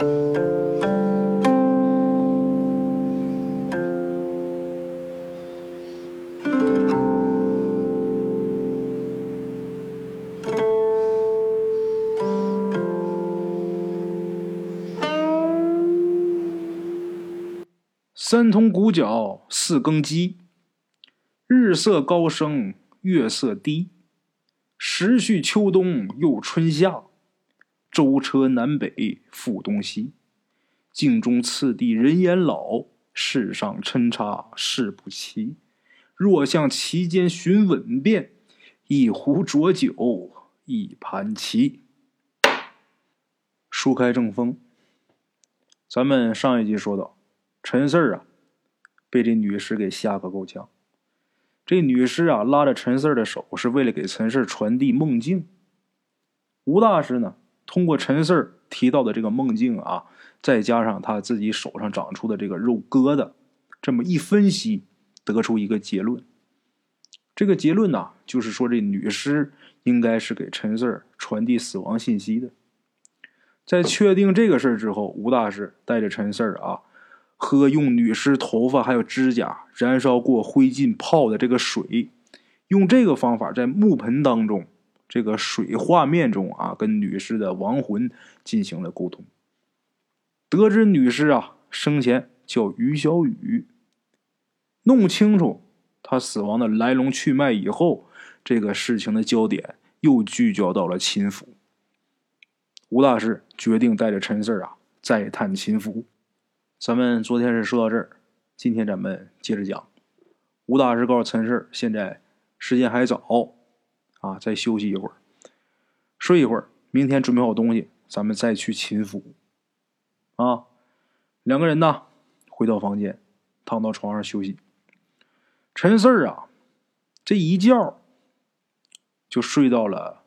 三通鼓角四更鸡，日色高升月色低，时序秋冬又春夏，舟车南北赴东西。镜中次第人言老，世上参差事不齐。若向其间寻稳便，一壶浊酒一盘棋。书开正风，咱们上一集说到。陈四儿啊，被这女尸给吓个够呛。这女尸啊，拉着陈四儿的手，是为了给陈四儿传递梦境。吴大师呢，通过陈四提到的这个梦境啊，再加上他自己手上长出的这个肉疙瘩，这么一分析，得出一个结论。这个结论呢，就是说这女尸应该是给陈四传递死亡信息的。在确定这个事儿之后，吴大师带着陈四啊。喝用女尸头发还有指甲燃烧过灰烬泡的这个水，用这个方法在木盆当中，这个水画面中啊，跟女尸的亡魂进行了沟通。得知女尸啊生前叫于小雨，弄清楚她死亡的来龙去脉以后，这个事情的焦点又聚焦到了秦府。吴大师决定带着陈四啊再探秦府。咱们昨天是说到这儿，今天咱们接着讲。吴大师告诉陈氏，现在时间还早，啊，再休息一会儿，睡一会儿，明天准备好东西，咱们再去秦府。啊，两个人呢，回到房间，躺到床上休息。陈四儿啊，这一觉就睡到了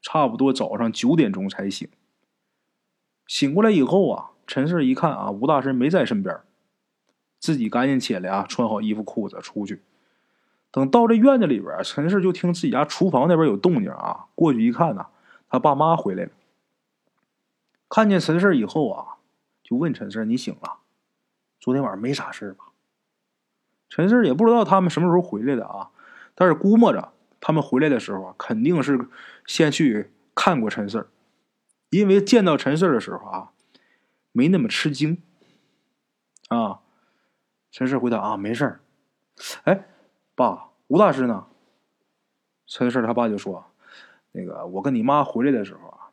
差不多早上九点钟才醒。醒过来以后啊。陈四一看啊，吴大师没在身边，自己赶紧起来啊，穿好衣服裤子出去。等到这院子里边，陈四就听自己家厨房那边有动静啊，过去一看呢，他爸妈回来了。看见陈四以后啊，就问陈四：“你醒了？昨天晚上没啥事吧？”陈四也不知道他们什么时候回来的啊，但是估摸着他们回来的时候，肯定是先去看过陈四因为见到陈四的时候啊。没那么吃惊，啊！陈氏回答：“啊，没事儿。”哎，爸，吴大师呢？陈氏他爸就说：“那个，我跟你妈回来的时候啊，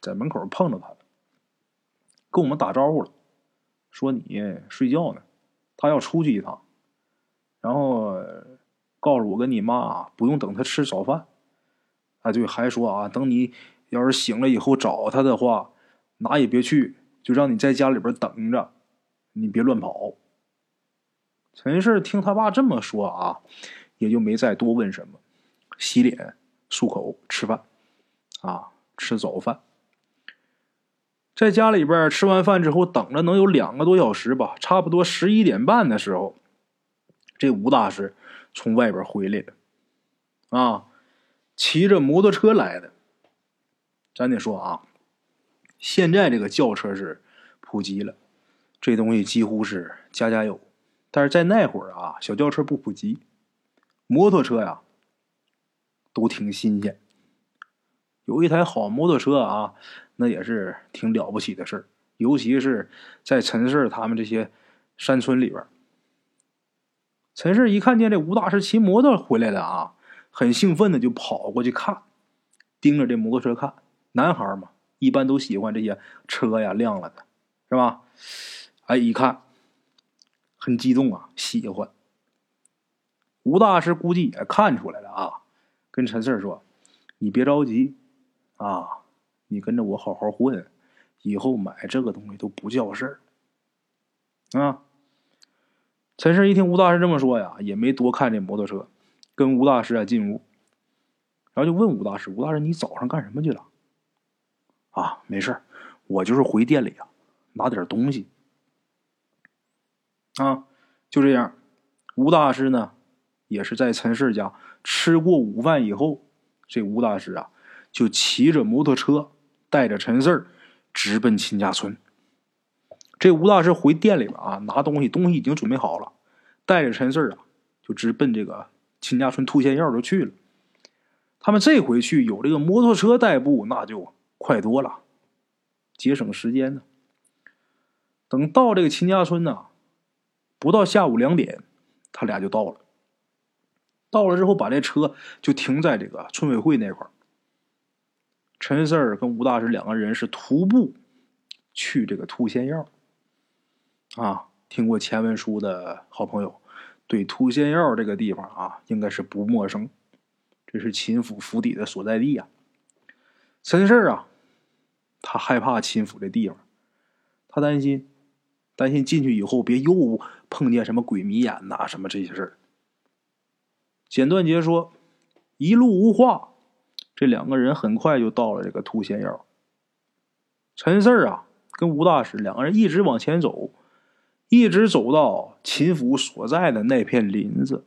在门口碰到他了，跟我们打招呼了，说你睡觉呢，他要出去一趟，然后告诉我跟你妈不用等他吃早饭。啊，对，还说啊，等你要是醒了以后找他的话，哪也别去。”就让你在家里边等着，你别乱跑。陈氏听他爸这么说啊，也就没再多问什么，洗脸、漱口、吃饭，啊，吃早饭。在家里边吃完饭之后，等了能有两个多小时吧，差不多十一点半的时候，这吴大师从外边回来了，啊，骑着摩托车来的。咱得说啊。现在这个轿车是普及了，这东西几乎是家家有。但是在那会儿啊，小轿车不普及，摩托车呀都挺新鲜。有一台好摩托车啊，那也是挺了不起的事儿。尤其是在陈氏他们这些山村里边，陈氏一看见这吴大师骑摩托回来了啊，很兴奋的就跑过去看，盯着这摩托车看。男孩嘛。一般都喜欢这些车呀亮了的，是吧？哎，一看很激动啊，喜欢。吴大师估计也看出来了啊，跟陈四说：“你别着急啊，你跟着我好好混，以后买这个东西都不叫事儿。”啊，陈四一听吴大师这么说呀，也没多看这摩托车，跟吴大师啊进屋，然后就问吴大师：“吴大师，你早上干什么去了？”啊，没事我就是回店里啊，拿点东西。啊，就这样，吴大师呢，也是在陈氏家吃过午饭以后，这吴大师啊，就骑着摩托车，带着陈四直奔秦家村。这吴大师回店里边啊，拿东西，东西已经准备好了，带着陈四啊，就直奔这个秦家村吐仙药就去了。他们这回去有这个摩托车代步，那就快多了，节省时间呢。等到这个秦家村呢，不到下午两点，他俩就到了。到了之后，把这车就停在这个村委会那块儿。陈四儿跟吴大师两个人是徒步去这个吐仙药。啊，听过前文书的好朋友，对吐仙药这个地方啊，应该是不陌生。这是秦府府邸的所在地呀。陈四儿啊，他害怕秦府这地方，他担心，担心进去以后别又碰见什么鬼迷眼呐，什么这些事儿。简断杰说：“一路无话。”这两个人很快就到了这个吐仙药。陈四儿啊，跟吴大师两个人一直往前走，一直走到秦府所在的那片林子。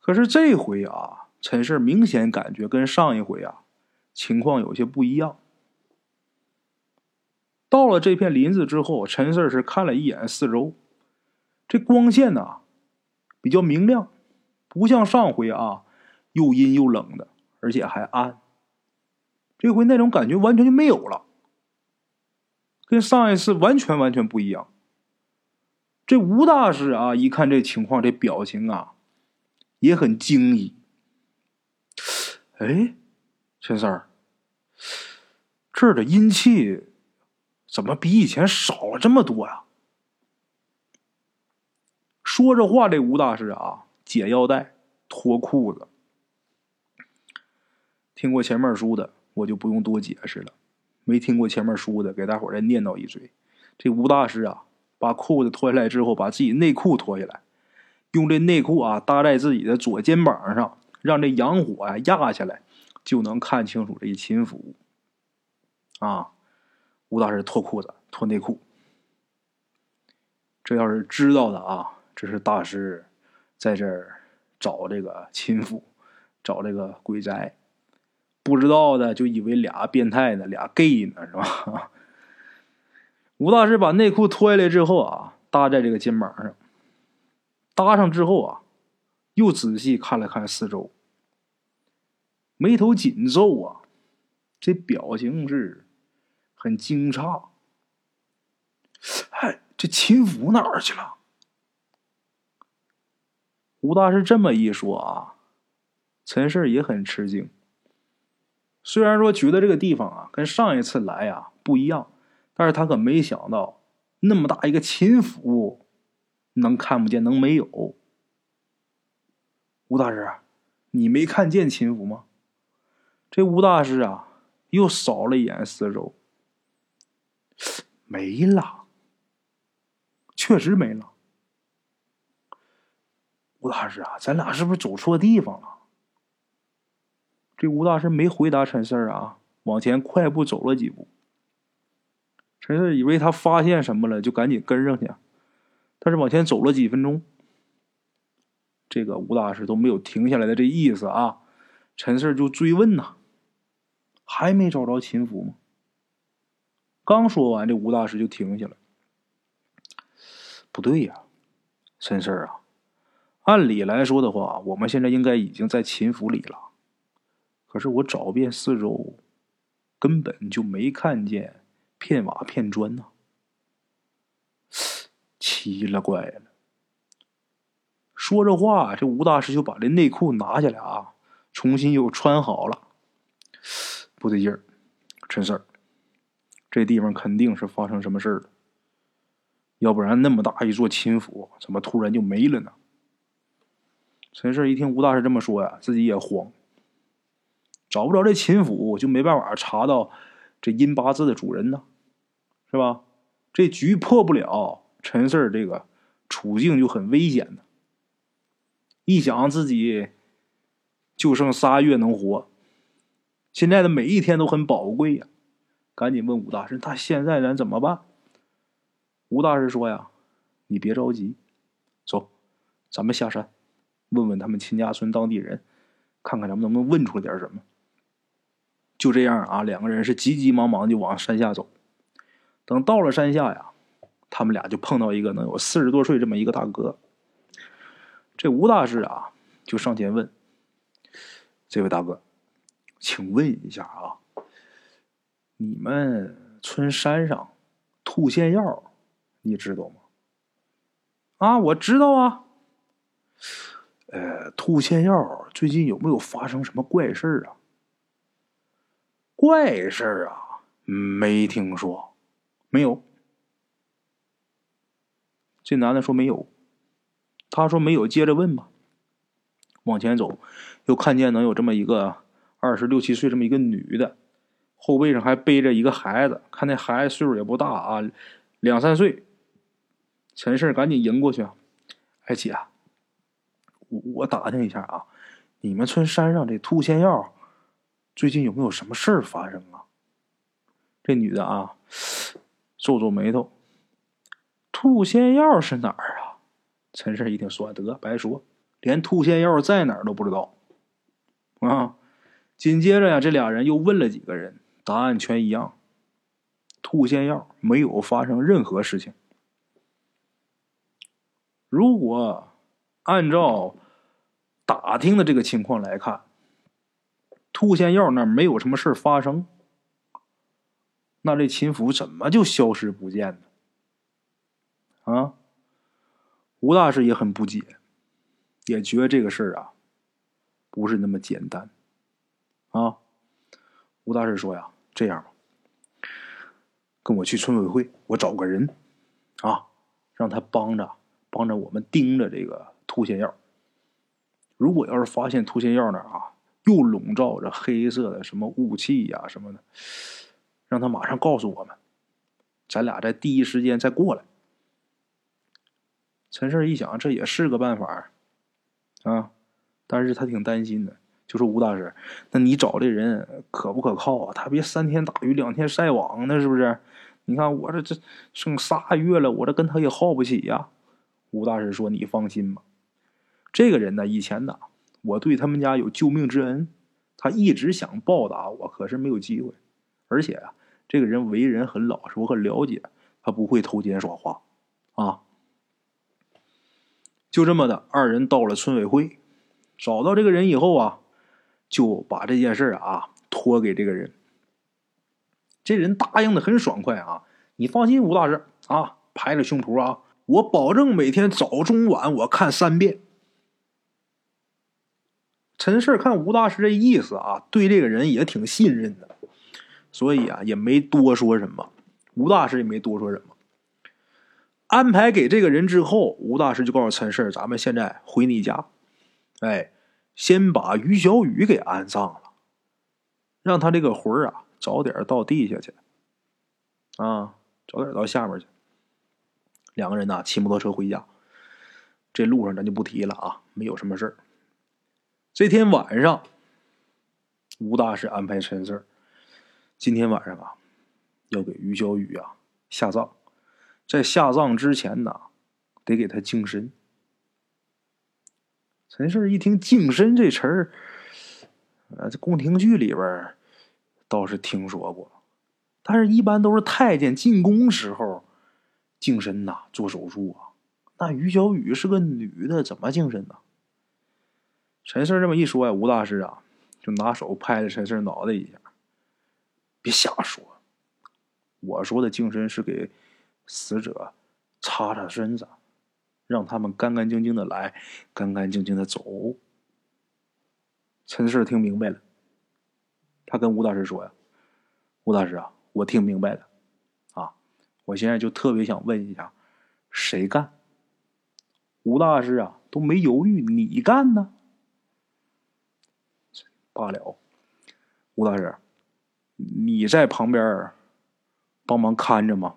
可是这回啊，陈四明显感觉跟上一回啊情况有些不一样。到了这片林子之后，陈氏是看了一眼四周，这光线呢比较明亮，不像上回啊又阴又冷的，而且还暗。这回那种感觉完全就没有了，跟上一次完全完全不一样。这吴大师啊，一看这情况，这表情啊。也很惊异。哎，陈三儿，这儿的阴气怎么比以前少了这么多呀？说着话，这吴大师啊，解腰带，脱裤子。听过前面书的，我就不用多解释了；没听过前面书的，给大伙再念叨一嘴：这吴大师啊，把裤子脱下来之后，把自己内裤脱下来。用这内裤啊搭在自己的左肩膀上，让这阳火啊压下来，就能看清楚这一秦府。啊，吴大师脱裤子脱内裤，这要是知道的啊，这是大师在这儿找这个秦府，找这个鬼宅；不知道的就以为俩变态呢，俩 gay 呢，是吧？吴大师把内裤脱下来之后啊，搭在这个肩膀上。搭上之后啊，又仔细看了看四周，眉头紧皱啊，这表情是很惊诧。哎，这秦府哪儿去了？吴大师这么一说啊，陈氏也很吃惊。虽然说觉得这个地方啊跟上一次来啊不一样，但是他可没想到那么大一个秦府。能看不见，能没有？吴大师，你没看见秦府吗？这吴大师啊，又扫了一眼四周，没了，确实没了。吴大师啊，咱俩是不是走错地方了？这吴大师没回答陈四儿啊，往前快步走了几步。陈四以为他发现什么了，就赶紧跟上去。但是往前走了几分钟，这个吴大师都没有停下来的这意思啊。陈四就追问呐：“还没找着秦福吗？”刚说完，这吴大师就停下了。不对呀，陈四啊，按理来说的话，我们现在应该已经在秦府里了。可是我找遍四周，根本就没看见片瓦片砖呐。奇了怪了！说着话，这吴大师就把这内裤拿下来啊，重新又穿好了。不对劲儿，陈四儿，这地方肯定是发生什么事儿了。要不然那么大一座秦府，怎么突然就没了呢？陈四一听吴大师这么说呀，自己也慌。找不着这秦府，就没办法查到这阴八字的主人呢，是吧？这局破不了。陈四这个处境就很危险呢。一想自己就剩仨月能活，现在的每一天都很宝贵呀，赶紧问武大师：“他现在咱怎么办？”吴大师说：“呀，你别着急，走，咱们下山，问问他们秦家村当地人，看看咱们能不能问出点什么。”就这样啊，两个人是急急忙忙就往山下走。等到了山下呀，他们俩就碰到一个能有四十多岁这么一个大哥。这吴大师啊，就上前问：“这位大哥，请问一下啊，你们村山上兔仙药，你知道吗？”“啊，我知道啊。”“呃，兔仙药最近有没有发生什么怪事儿啊？”“怪事儿啊，没听说，没有。”这男的说：“没有。”他说没有，接着问吧。往前走，又看见能有这么一个二十六七岁这么一个女的，后背上还背着一个孩子，看那孩子岁数也不大啊，两三岁。陈氏赶紧迎过去，哎姐，我我打听一下啊，你们村山上这兔仙药最近有没有什么事儿发生啊？这女的啊，皱皱眉头，兔仙药是哪儿啊？陈氏一听说得白说，连兔仙药在哪儿都不知道啊！紧接着呀，这俩人又问了几个人，答案全一样：兔仙药没有发生任何事情。如果按照打听的这个情况来看，兔仙药那没有什么事发生，那这秦府怎么就消失不见呢？啊？吴大师也很不解，也觉得这个事儿啊，不是那么简单，啊！吴大师说呀：“这样吧，跟我去村委会，我找个人，啊，让他帮着帮着我们盯着这个突现药。如果要是发现突现药那啊，又笼罩着黑色的什么雾气呀什么的，让他马上告诉我们，咱俩在第一时间再过来。”陈胜一想，这也是个办法啊，但是他挺担心的，就说吴大师，那你找这人可不可靠啊？他别三天打鱼两天晒网呢，是不是？你看我这这剩仨月了，我这跟他也耗不起呀。吴大师说：“你放心吧，这个人呢，以前呢，我对他们家有救命之恩，他一直想报答我，可是没有机会。而且啊，这个人为人很老实，我很了解，他不会偷奸耍滑啊。”就这么的，二人到了村委会，找到这个人以后啊，就把这件事啊托给这个人。这人答应的很爽快啊，你放心，吴大师啊，拍着胸脯啊，我保证每天早中晚我看三遍。陈氏看吴大师这意思啊，对这个人也挺信任的，所以啊也没多说什么，吴大师也没多说什么。安排给这个人之后，吴大师就告诉陈氏：“咱们现在回你家，哎，先把于小雨给安葬了，让他这个魂儿啊早点到地下去，啊，早点到下面去。”两个人呢骑摩托车回家，这路上咱就不提了啊，没有什么事儿。这天晚上，吴大师安排陈氏，今天晚上啊，要给于小雨啊下葬。在下葬之前呢，得给他净身。陈氏一听“净身”这词儿，呃，这宫廷剧里边倒是听说过，但是一般都是太监进宫时候净身呐，做手术啊。那于小雨是个女的，怎么净身呢？陈氏这么一说呀，吴大师啊，就拿手拍了陈氏脑袋一下：“别瞎说，我说的净身是给。”死者擦擦身子，让他们干干净净的来，干干净净的走。陈氏听明白了，他跟吴大师说呀：“吴大师啊，我听明白了，啊，我现在就特别想问一下，谁干？”吴大师啊都没犹豫：“你干呢？”罢了，吴大师，你在旁边帮忙看着吗？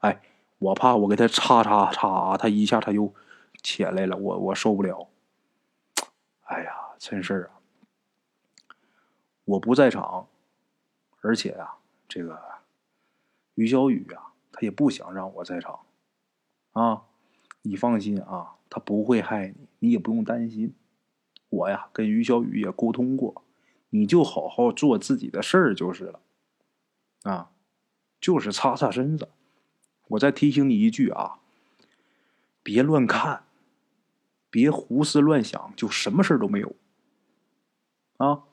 哎，我怕我给他擦擦擦，他一下他又起来了，我我受不了。哎呀，真事啊！我不在场，而且啊，这个于小雨啊，他也不想让我在场啊。你放心啊，他不会害你，你也不用担心。我呀，跟于小雨也沟通过，你就好好做自己的事儿就是了啊。就是擦擦身子。我再提醒你一句啊，别乱看，别胡思乱想，就什么事都没有。啊，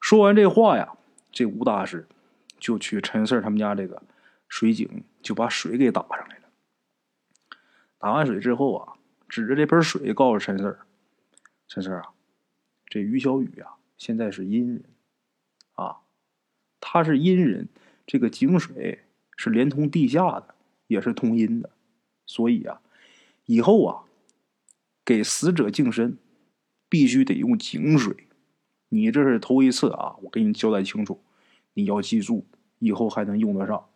说完这话呀，这吴大师就去陈四他们家这个水井，就把水给打上来了。打完水之后啊，指着这盆水告诉陈四陈四啊，这于小雨啊，现在是阴人啊，他是阴人，这个井水是连通地下的。也是通阴的，所以啊，以后啊，给死者净身，必须得用井水。你这是头一次啊，我给你交代清楚，你要记住，以后还能用得上。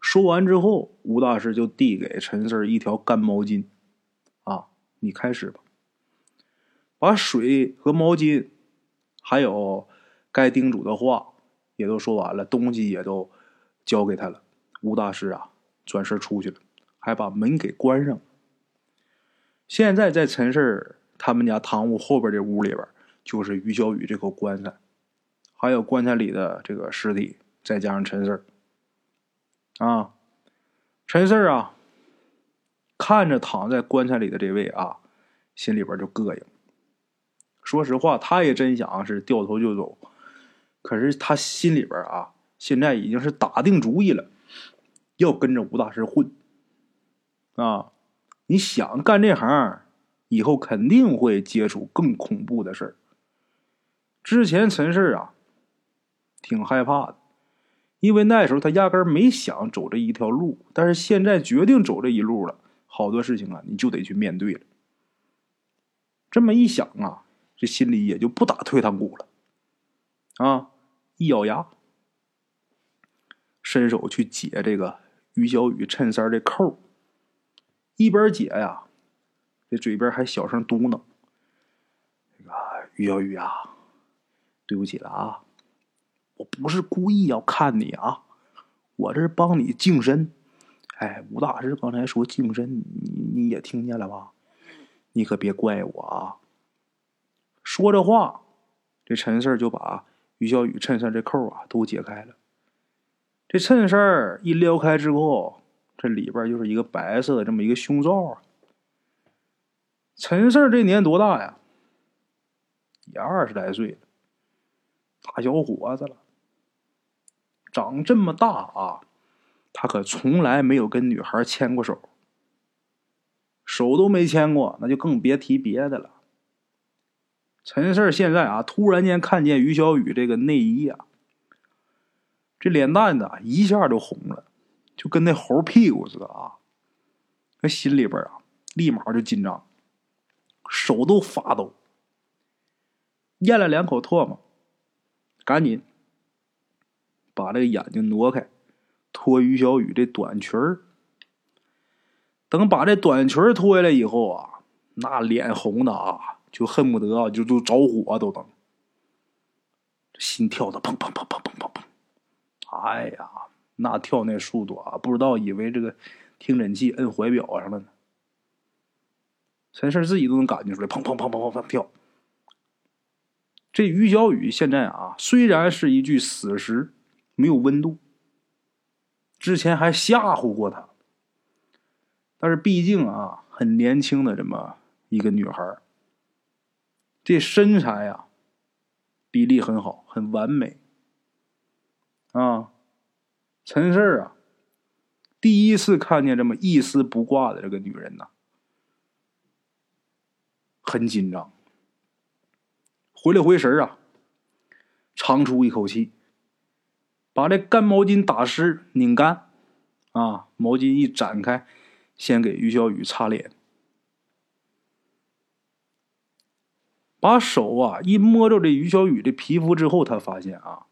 说完之后，吴大师就递给陈四一条干毛巾，啊，你开始吧，把水和毛巾，还有该叮嘱的话也都说完了，东西也都交给他了。吴大师啊，转身出去了，还把门给关上。现在在陈氏他们家堂屋后边这屋里边，就是于小雨这口棺材，还有棺材里的这个尸体，再加上陈氏啊，陈氏啊，看着躺在棺材里的这位啊，心里边就膈应。说实话，他也真想是掉头就走，可是他心里边啊，现在已经是打定主意了。要跟着吴大师混啊！你想干这行，以后肯定会接触更恐怖的事儿。之前陈氏啊，挺害怕的，因为那时候他压根没想走这一条路。但是现在决定走这一路了，好多事情啊，你就得去面对了。这么一想啊，这心里也就不打退堂鼓了。啊！一咬牙，伸手去解这个。于小雨衬衫的扣，一边解呀，这嘴边还小声嘟囔：“那个于小雨啊，对不起了啊，我不是故意要看你啊，我这是帮你净身。哎，吴大师刚才说净身，你你也听见了吧？你可别怪我啊。”说着话，这陈四就把于小雨衬衫这扣啊都解开了。这衬衫一撩开之后，这里边就是一个白色的这么一个胸罩啊。陈四这年多大呀？也二十来岁了，大小伙子了。长这么大啊，他可从来没有跟女孩牵过手，手都没牵过，那就更别提别的了。陈四现在啊，突然间看见于小雨这个内衣啊。这脸蛋子一下就红了，就跟那猴屁股似的啊！那心里边啊，立马就紧张，手都发抖，咽了两口唾沫，赶紧把这个眼睛挪开，脱于小雨这短裙儿。等把这短裙脱下来以后啊，那脸红的啊，就恨不得啊，就就着火都等，心跳的砰砰砰砰砰砰砰。哎呀，那跳那速度啊，不知道以为这个听诊器摁怀表上了呢。陈氏自己都能感觉出来，砰砰砰砰砰砰跳。这于小雨现在啊，虽然是一具死尸，没有温度，之前还吓唬过他，但是毕竟啊，很年轻的这么一个女孩，这身材呀，比例很好，很完美。啊，陈四啊，第一次看见这么一丝不挂的这个女人呐，很紧张。回了回神啊，长出一口气，把这干毛巾打湿拧干，啊，毛巾一展开，先给于小雨擦脸，把手啊一摸着这于小雨的皮肤之后，他发现啊。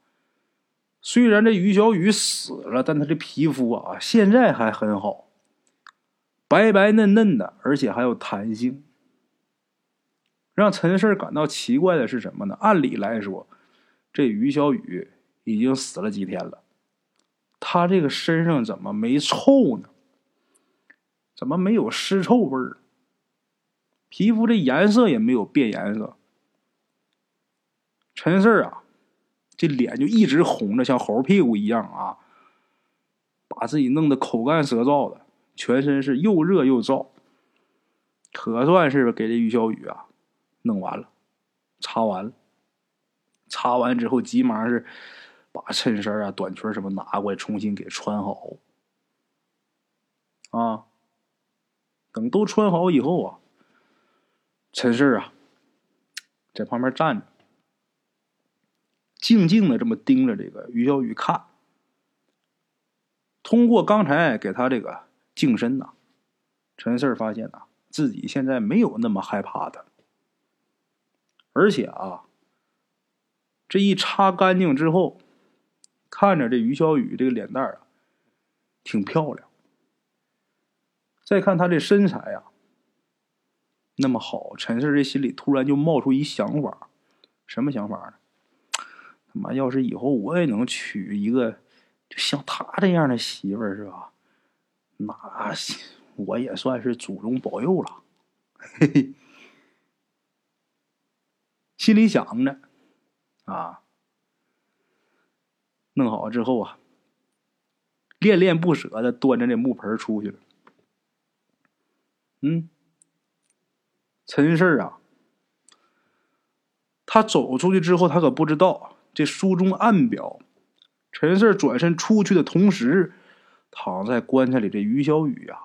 虽然这于小雨死了，但他的皮肤啊，现在还很好，白白嫩嫩的，而且还有弹性。让陈氏感到奇怪的是什么呢？按理来说，这于小雨已经死了几天了，他这个身上怎么没臭呢？怎么没有尸臭味儿？皮肤这颜色也没有变颜色。陈氏啊。这脸就一直红着，像猴屁股一样啊！把自己弄得口干舌燥的，全身是又热又燥，可算是给这于小雨啊弄完了，擦完了。擦完之后，急忙是把衬衫啊、短裙什么拿过来，重新给穿好。啊，等都穿好以后啊，陈氏啊在旁边站着，静静的这么盯着这个于小雨看。通过刚才给他这个净身呐，陈四发现呐，自己现在没有那么害怕的，而且啊，这一擦干净之后，看着这于小雨这个脸蛋啊，挺漂亮。再看他这身材呀，那么好，陈四这心里突然就冒出一想法，什么想法呢？他妈，要是以后我也能娶一个。就像他这样的媳妇儿是吧？那我也算是祖宗保佑了。嘿嘿，心里想着啊，弄好之后啊，恋恋不舍的端着这木盆出去了。嗯，陈氏啊，他走出去之后，他可不知道这书中暗表。陈四转身出去的同时，躺在棺材里的于小雨呀，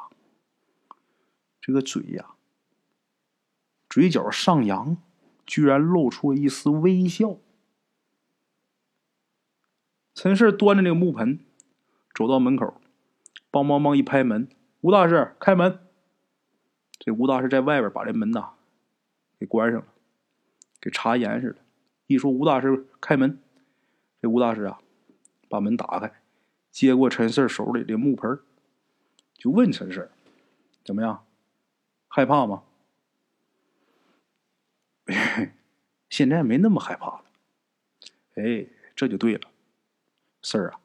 这个嘴呀，嘴角上扬，居然露出了一丝微笑。陈四端着那个木盆，走到门口，梆梆梆一拍门：“吴大师，开门！”这吴大师在外边把这门呐给关上了，给查严实了。一说吴大师开门，这吴大师啊。把门打开，接过陈四手里的木盆，就问陈四：“怎么样？害怕吗？” 现在没那么害怕了。哎，这就对了，四儿啊，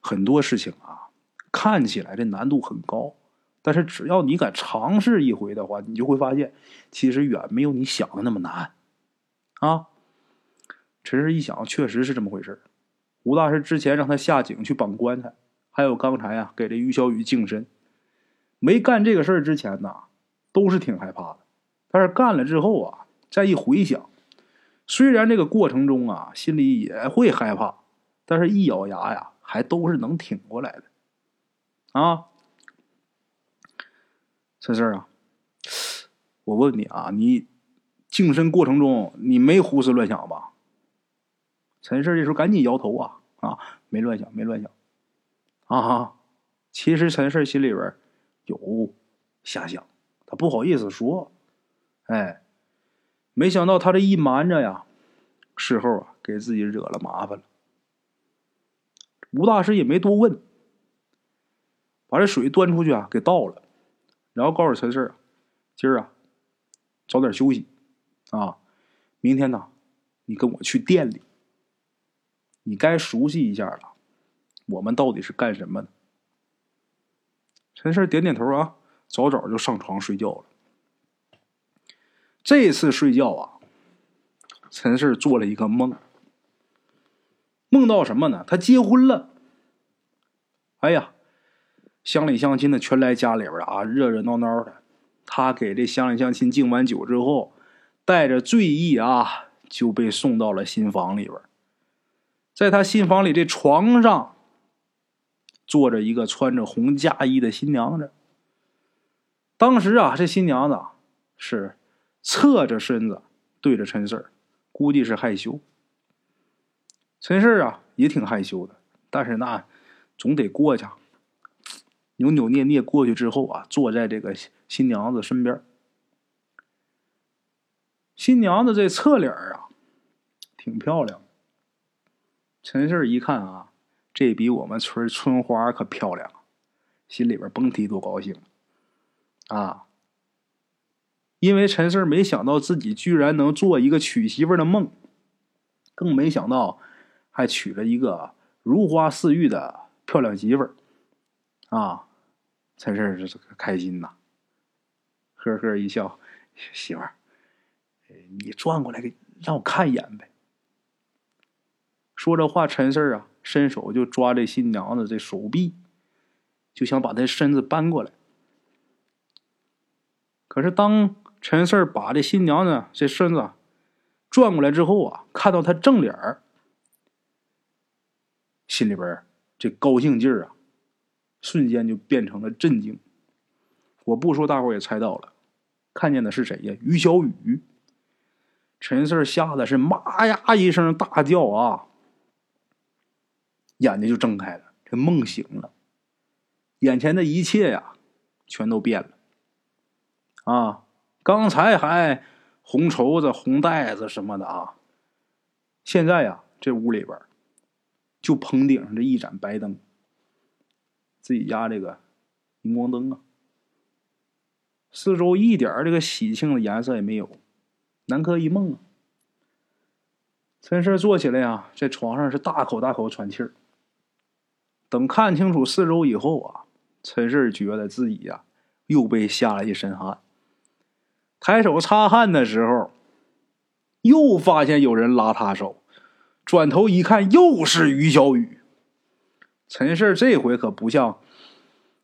很多事情啊，看起来这难度很高，但是只要你敢尝试一回的话，你就会发现，其实远没有你想的那么难。啊，陈氏一想，确实是这么回事吴大师之前让他下井去绑棺材，还有刚才啊给这于小雨净身，没干这个事儿之前呐，都是挺害怕的。但是干了之后啊，再一回想，虽然这个过程中啊心里也会害怕，但是一咬牙呀，还都是能挺过来的。啊，陈四啊，我问你啊，你净身过程中你没胡思乱想吧？陈氏这时候赶紧摇头啊啊，没乱想，没乱想，啊！其实陈氏心里边有瞎想，他不好意思说，哎，没想到他这一瞒着呀，事后啊给自己惹了麻烦了。吴大师也没多问，把这水端出去啊给倒了，然后告诉陈氏，今儿啊早点休息啊，明天呢你跟我去店里。你该熟悉一下了，我们到底是干什么的？陈氏点点头啊，早早就上床睡觉了。这次睡觉啊，陈氏做了一个梦，梦到什么呢？他结婚了。哎呀，乡里乡亲的全来家里边啊，热热闹闹的。他给这乡里乡亲敬完酒之后，带着醉意啊，就被送到了新房里边。在他新房里这床上，坐着一个穿着红嫁衣的新娘子。当时啊，这新娘子是侧着身子对着陈四，估计是害羞。陈四啊也挺害羞的，但是那总得过去，扭扭捏捏过去之后啊，坐在这个新娘子身边。新娘子这侧脸啊，挺漂亮。陈胜一看啊，这比我们村春花可漂亮，心里边甭提多高兴啊！因为陈胜没想到自己居然能做一个娶媳妇的梦，更没想到还娶了一个如花似玉的漂亮媳妇儿啊！陈氏是开心呐，呵呵一笑，媳妇儿，你转过来给让我看一眼呗。说这话，陈四啊，伸手就抓这新娘子这手臂，就想把她身子搬过来。可是当陈四把这新娘子这身子转过来之后啊，看到她正脸儿，心里边这高兴劲儿啊，瞬间就变成了震惊。我不说，大伙也猜到了，看见的是谁呀？于小雨。陈四吓得是妈呀一声大叫啊，眼睛就睁开了，这梦醒了，眼前的一切呀，全都变了。啊，刚才还红绸子、红袋子什么的啊，现在呀，这屋里边就棚顶上这一盏白灯，自己家这个荧光灯啊，四周一点这个喜庆的颜色也没有。南柯一梦啊，陈氏坐起来呀，在床上是大口大口喘气儿。等看清楚四周以后啊，陈氏觉得自己呀又被吓了一身汗。抬手擦汗的时候，又发现有人拉他手，转头一看，又是于小雨。陈氏这回可不像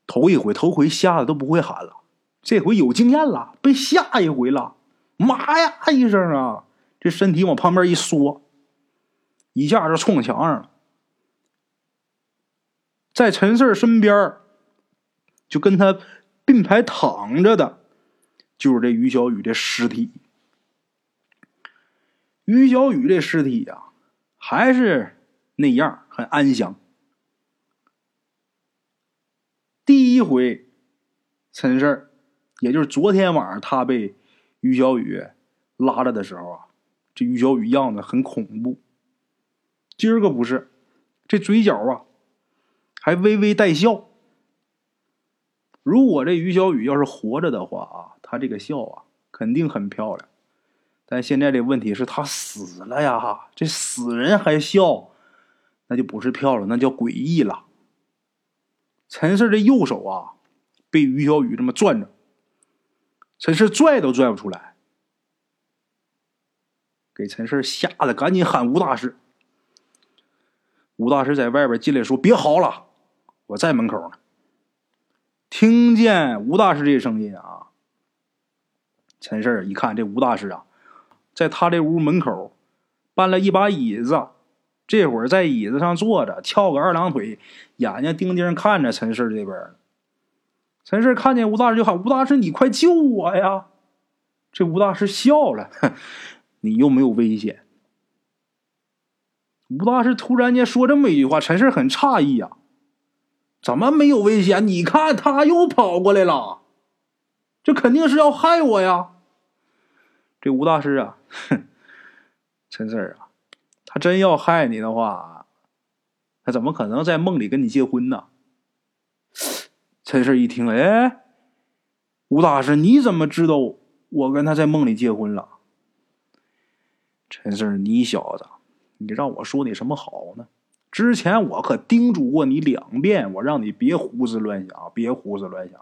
头一回，头回吓得都不会喊了，这回有经验了，被吓一回了。妈呀！一声啊，这身体往旁边一缩，一下就冲墙上了。在陈四身边就跟他并排躺着的，就是这于小雨的尸体。于小雨这尸体呀，还是那样，很安详。第一回，陈四也就是昨天晚上他被。于小雨拉着的时候啊，这于小雨样子很恐怖。今儿个不是，这嘴角啊还微微带笑。如果这于小雨要是活着的话啊，他这个笑啊肯定很漂亮。但现在这问题是他死了呀，这死人还笑，那就不是漂亮，那叫诡异了。陈氏的右手啊被于小雨这么攥着。陈氏拽都拽不出来，给陈氏吓得赶紧喊吴大师。吴大师在外边进来说：“别嚎了，我在门口呢。”听见吴大师这声音啊，陈氏一看这吴大师啊，在他这屋门口搬了一把椅子，这会儿在椅子上坐着，翘个二郎腿，眼睛盯盯看着陈氏这边。陈氏看见吴大师就喊：“吴大师，你快救我呀！”这吴大师笑了：“你又没有危险。”吴大师突然间说这么一句话，陈氏很诧异呀：“怎么没有危险？你看他又跑过来了，这肯定是要害我呀！”这吴大师啊，哼，陈氏啊，他真要害你的话，他怎么可能在梦里跟你结婚呢？陈氏一听，哎，吴大师，你怎么知道我跟他在梦里结婚了？陈氏，你小子，你让我说你什么好呢？之前我可叮嘱过你两遍，我让你别胡思乱想，别胡思乱想。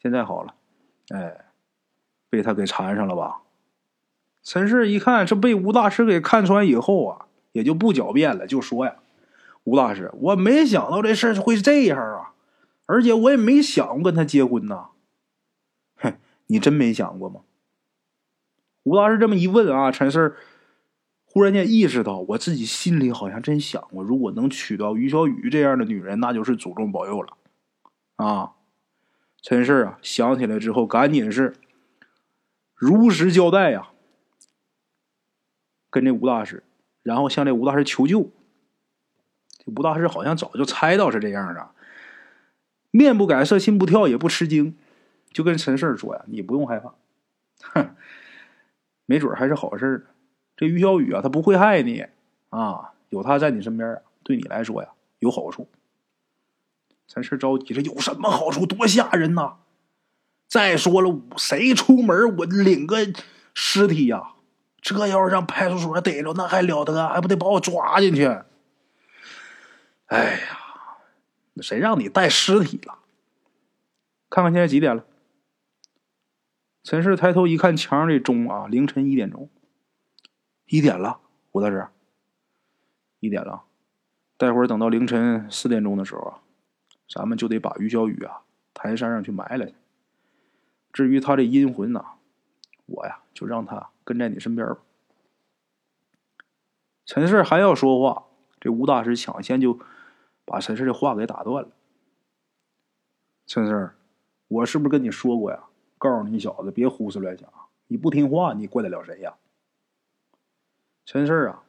现在好了，哎，被他给缠上了吧？陈氏一看，这被吴大师给看穿以后啊，也就不狡辩了，就说呀：“吴大师，我没想到这事会是这样啊。”而且我也没想过跟他结婚呐，哼，你真没想过吗？吴大师这么一问啊，陈氏忽然间意识到，我自己心里好像真想过，如果能娶到于小雨这样的女人，那就是祖宗保佑了啊！陈氏啊，想起来之后，赶紧是如实交代呀，跟这吴大师，然后向这吴大师求救。这吴大师好像早就猜到是这样的。面不改色，心不跳，也不吃惊，就跟陈氏说呀：“你不用害怕，哼，没准还是好事呢这于小雨啊，他不会害你啊，有他在你身边，对你来说呀有好处。”陈氏着急，这有什么好处？多吓人呐！再说了，谁出门我领个尸体呀？这要是让派出所逮着，那还了得？还不得把我抓进去？哎呀！谁让你带尸体了？看看现在几点了？陈氏抬头一看墙上这钟啊，凌晨一点钟，一点了，吴大师，一点了。待会儿等到凌晨四点钟的时候啊，咱们就得把于小雨啊抬山上去埋了去。至于他这阴魂呐，我呀就让他跟在你身边吧。陈四还要说话，这吴大师抢先就把陈四的话给打断了。陈四，我是不是跟你说过呀？告诉你小子别胡思乱想，你不听话，你怪得了谁呀？陈四啊，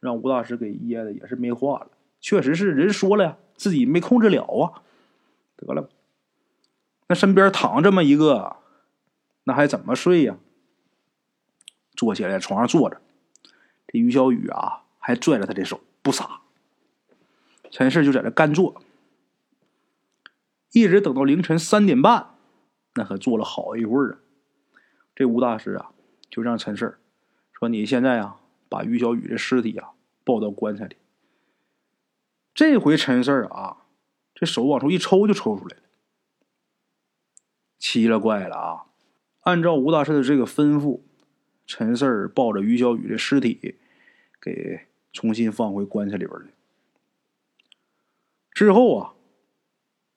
让吴大师给噎的也是没话了。确实是人说了呀，自己没控制了啊。得了，那身边躺这么一个，那还怎么睡呀？坐起来，床上坐着。这于小雨啊，还拽着他的手不撒。陈氏就在这干坐，一直等到凌晨三点半，那可坐了好一会儿啊。这吴大师啊，就让陈氏说：“你现在啊，把于小雨的尸体啊抱到棺材里。”这回陈氏啊，这手往出一抽就抽出来了。奇了怪了啊！按照吴大师的这个吩咐，陈氏抱着于小雨的尸体。给重新放回棺材里边了。之后啊，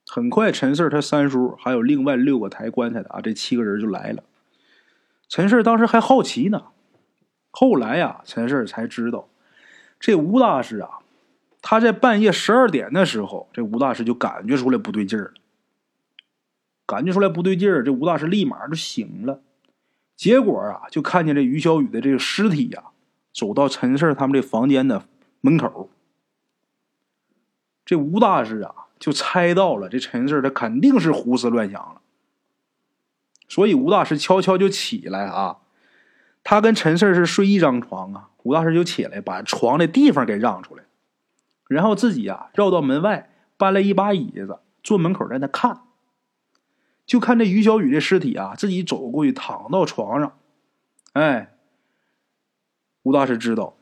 很快陈四他三叔还有另外六个抬棺材的啊，这七个人就来了。陈四当时还好奇呢，后来呀，陈四才知道，这吴大师啊，他在半夜十二点的时候，这吴大师就感觉出来不对劲儿了。感觉出来不对劲儿，这吴大师立马就醒了，结果啊，就看见这于小雨的这个尸体呀。走到陈四他们这房间的门口，这吴大师啊就猜到了，这陈四他肯定是胡思乱想了。所以吴大师悄悄就起来啊，他跟陈四是睡一张床啊，吴大师就起来把床的地方给让出来，然后自己啊绕到门外搬了一把椅子，坐门口在那看，就看这于小雨的尸体啊，自己走过去躺到床上，哎。吴大师知道，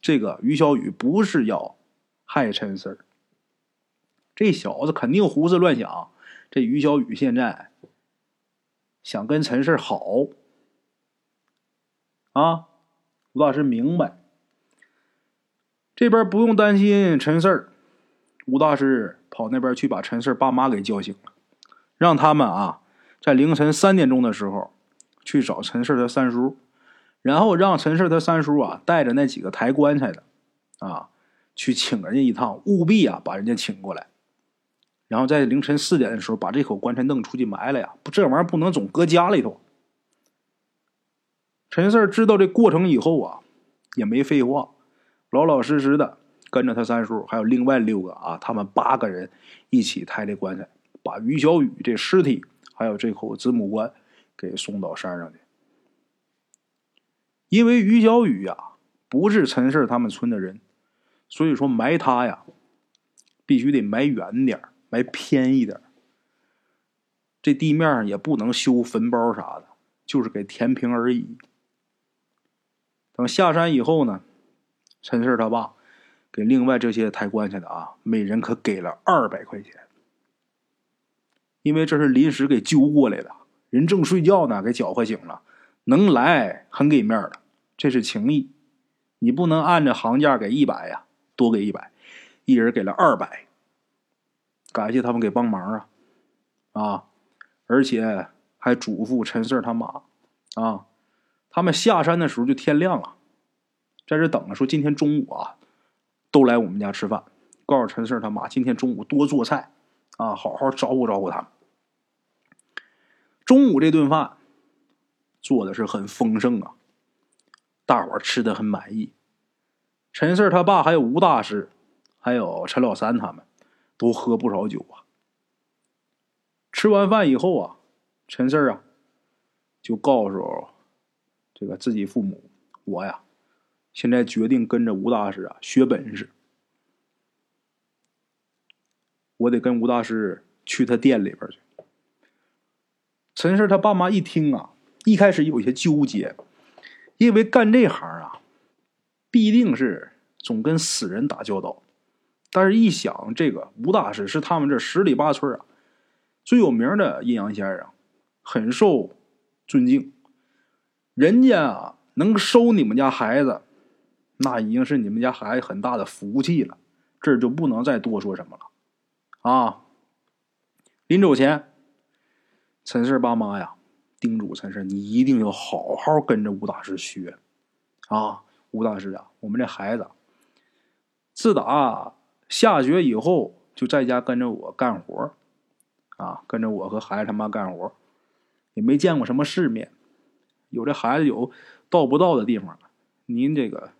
这个于小雨不是要害陈四儿，这小子肯定胡思乱想。这于小雨现在想跟陈四好啊！吴大师明白，这边不用担心陈四儿。吴大师跑那边去把陈四儿爸妈给叫醒了，让他们啊在凌晨三点钟的时候去找陈四儿的三叔。然后让陈氏他三叔啊带着那几个抬棺材的，啊，去请人家一趟，务必啊把人家请过来。然后在凌晨四点的时候把这口棺材弄出去埋了呀，不这玩意儿不能总搁家里头。陈四知道这过程以后啊，也没废话，老老实实的跟着他三叔还有另外六个啊，他们八个人一起抬这棺材，把于小雨这尸体还有这口子母棺给送到山上去。因为于小雨呀不是陈四他们村的人，所以说埋他呀，必须得埋远点埋偏一点这地面也不能修坟包啥的，就是给填平而已。等下山以后呢，陈氏他爸给另外这些抬棺材的啊，每人可给了二百块钱，因为这是临时给揪过来的，人正睡觉呢，给搅和醒了。能来很给面的，这是情谊。你不能按着行价给一百呀，多给一百，一人给了二百，感谢他们给帮忙啊啊！而且还嘱咐陈四他妈啊，他们下山的时候就天亮了，在这等着，说今天中午啊都来我们家吃饭，告诉陈四他妈今天中午多做菜啊，好好招呼招呼他们。中午这顿饭。做的是很丰盛啊，大伙吃的很满意。陈四他爸还有吴大师，还有陈老三他们，都喝不少酒啊。吃完饭以后啊，陈四啊，就告诉这个自己父母：“我呀，现在决定跟着吴大师啊学本事。我得跟吴大师去他店里边去。”陈氏他爸妈一听啊。一开始有些纠结，因为干这行啊，必定是总跟死人打交道。但是，一想这个吴大师是他们这十里八村啊最有名的阴阳先生，很受尊敬。人家啊能收你们家孩子，那已经是你们家孩子很大的福气了。这就不能再多说什么了。啊，临走前，陈氏爸妈呀叮嘱陈氏，你一定要好好跟着吴大师学啊！吴大师啊，我们这孩子自打下学以后，就在家跟着我干活啊，跟着我和孩子他妈干活也没见过什么世面。有这孩子有到不到的地方，您这个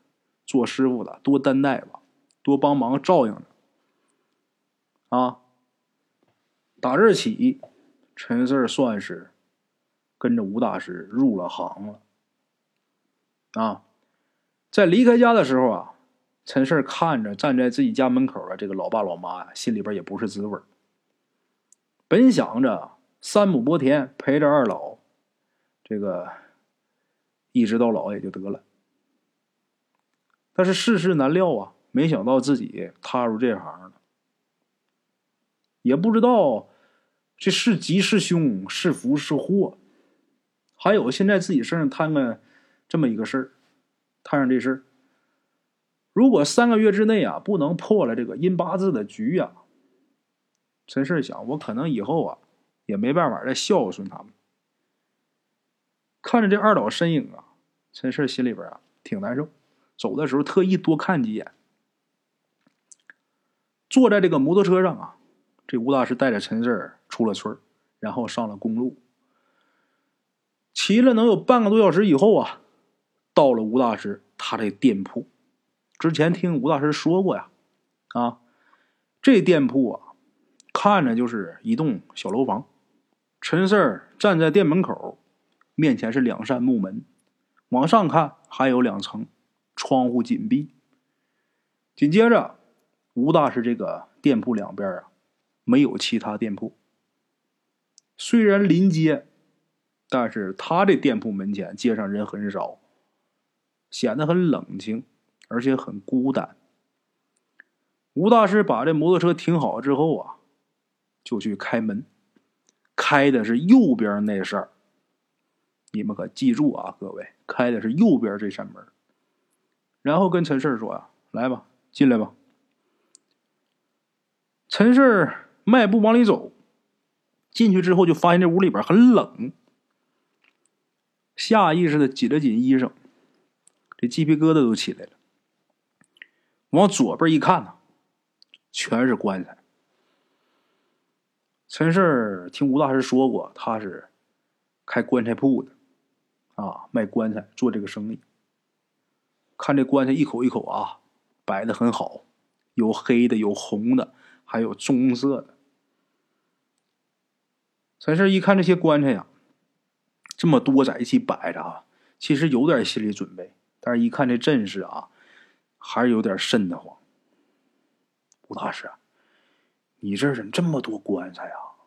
做师傅的多担待吧，多帮忙照应着。啊，打这起，陈四算是跟着吴大师入了行了。啊，在离开家的时候啊，陈四看着站在自己家门口的这个老爸老妈呀，心里边也不是滋味本想着三亩薄田陪着二老，这个一直到老也就得了。但是世事难料啊，没想到自己踏入这行了。也不知道这是吉是凶，是福是祸。还有现在自己身上摊个这么一个事儿，摊上这事儿，如果三个月之内啊不能破了这个阴八字的局呀，陈氏想，我可能以后啊也没办法再孝顺他们。看着这二老身影啊，陈氏心里边啊挺难受，走的时候特意多看几眼。坐在这个摩托车上啊。这吴大师带着陈四出了村然后上了公路，骑了能有半个多小时以后啊，到了吴大师他的店铺。之前听吴大师说过呀，啊，这店铺啊，看着就是一栋小楼房。陈四站在店门口，面前是两扇木门，往上看还有两层，窗户紧闭。紧接着，吴大师这个店铺两边啊。没有其他店铺。虽然临街，但是他这店铺门前街上人很少，显得很冷清，而且很孤单。吴大师把这摩托车停好之后啊，就去开门，开的是右边那扇你们可记住啊，各位，开的是右边这扇门。然后跟陈氏说呀：“来吧，进来吧。”陈氏。迈步往里走，进去之后就发现这屋里边很冷，下意识的紧了紧衣裳，这鸡皮疙瘩都起来了。往左边一看呢，全是棺材。陈氏听吴大师说过，他是开棺材铺的，啊，卖棺材做这个生意。看这棺材一口一口啊，摆的很好，有黑的，有红的，还有棕色的。陈氏一看这些棺材呀，这么多在一起摆着啊，其实有点心理准备，但是一看这阵势啊，还是有点瘆得慌。吴大师，你这怎么这么多棺材啊？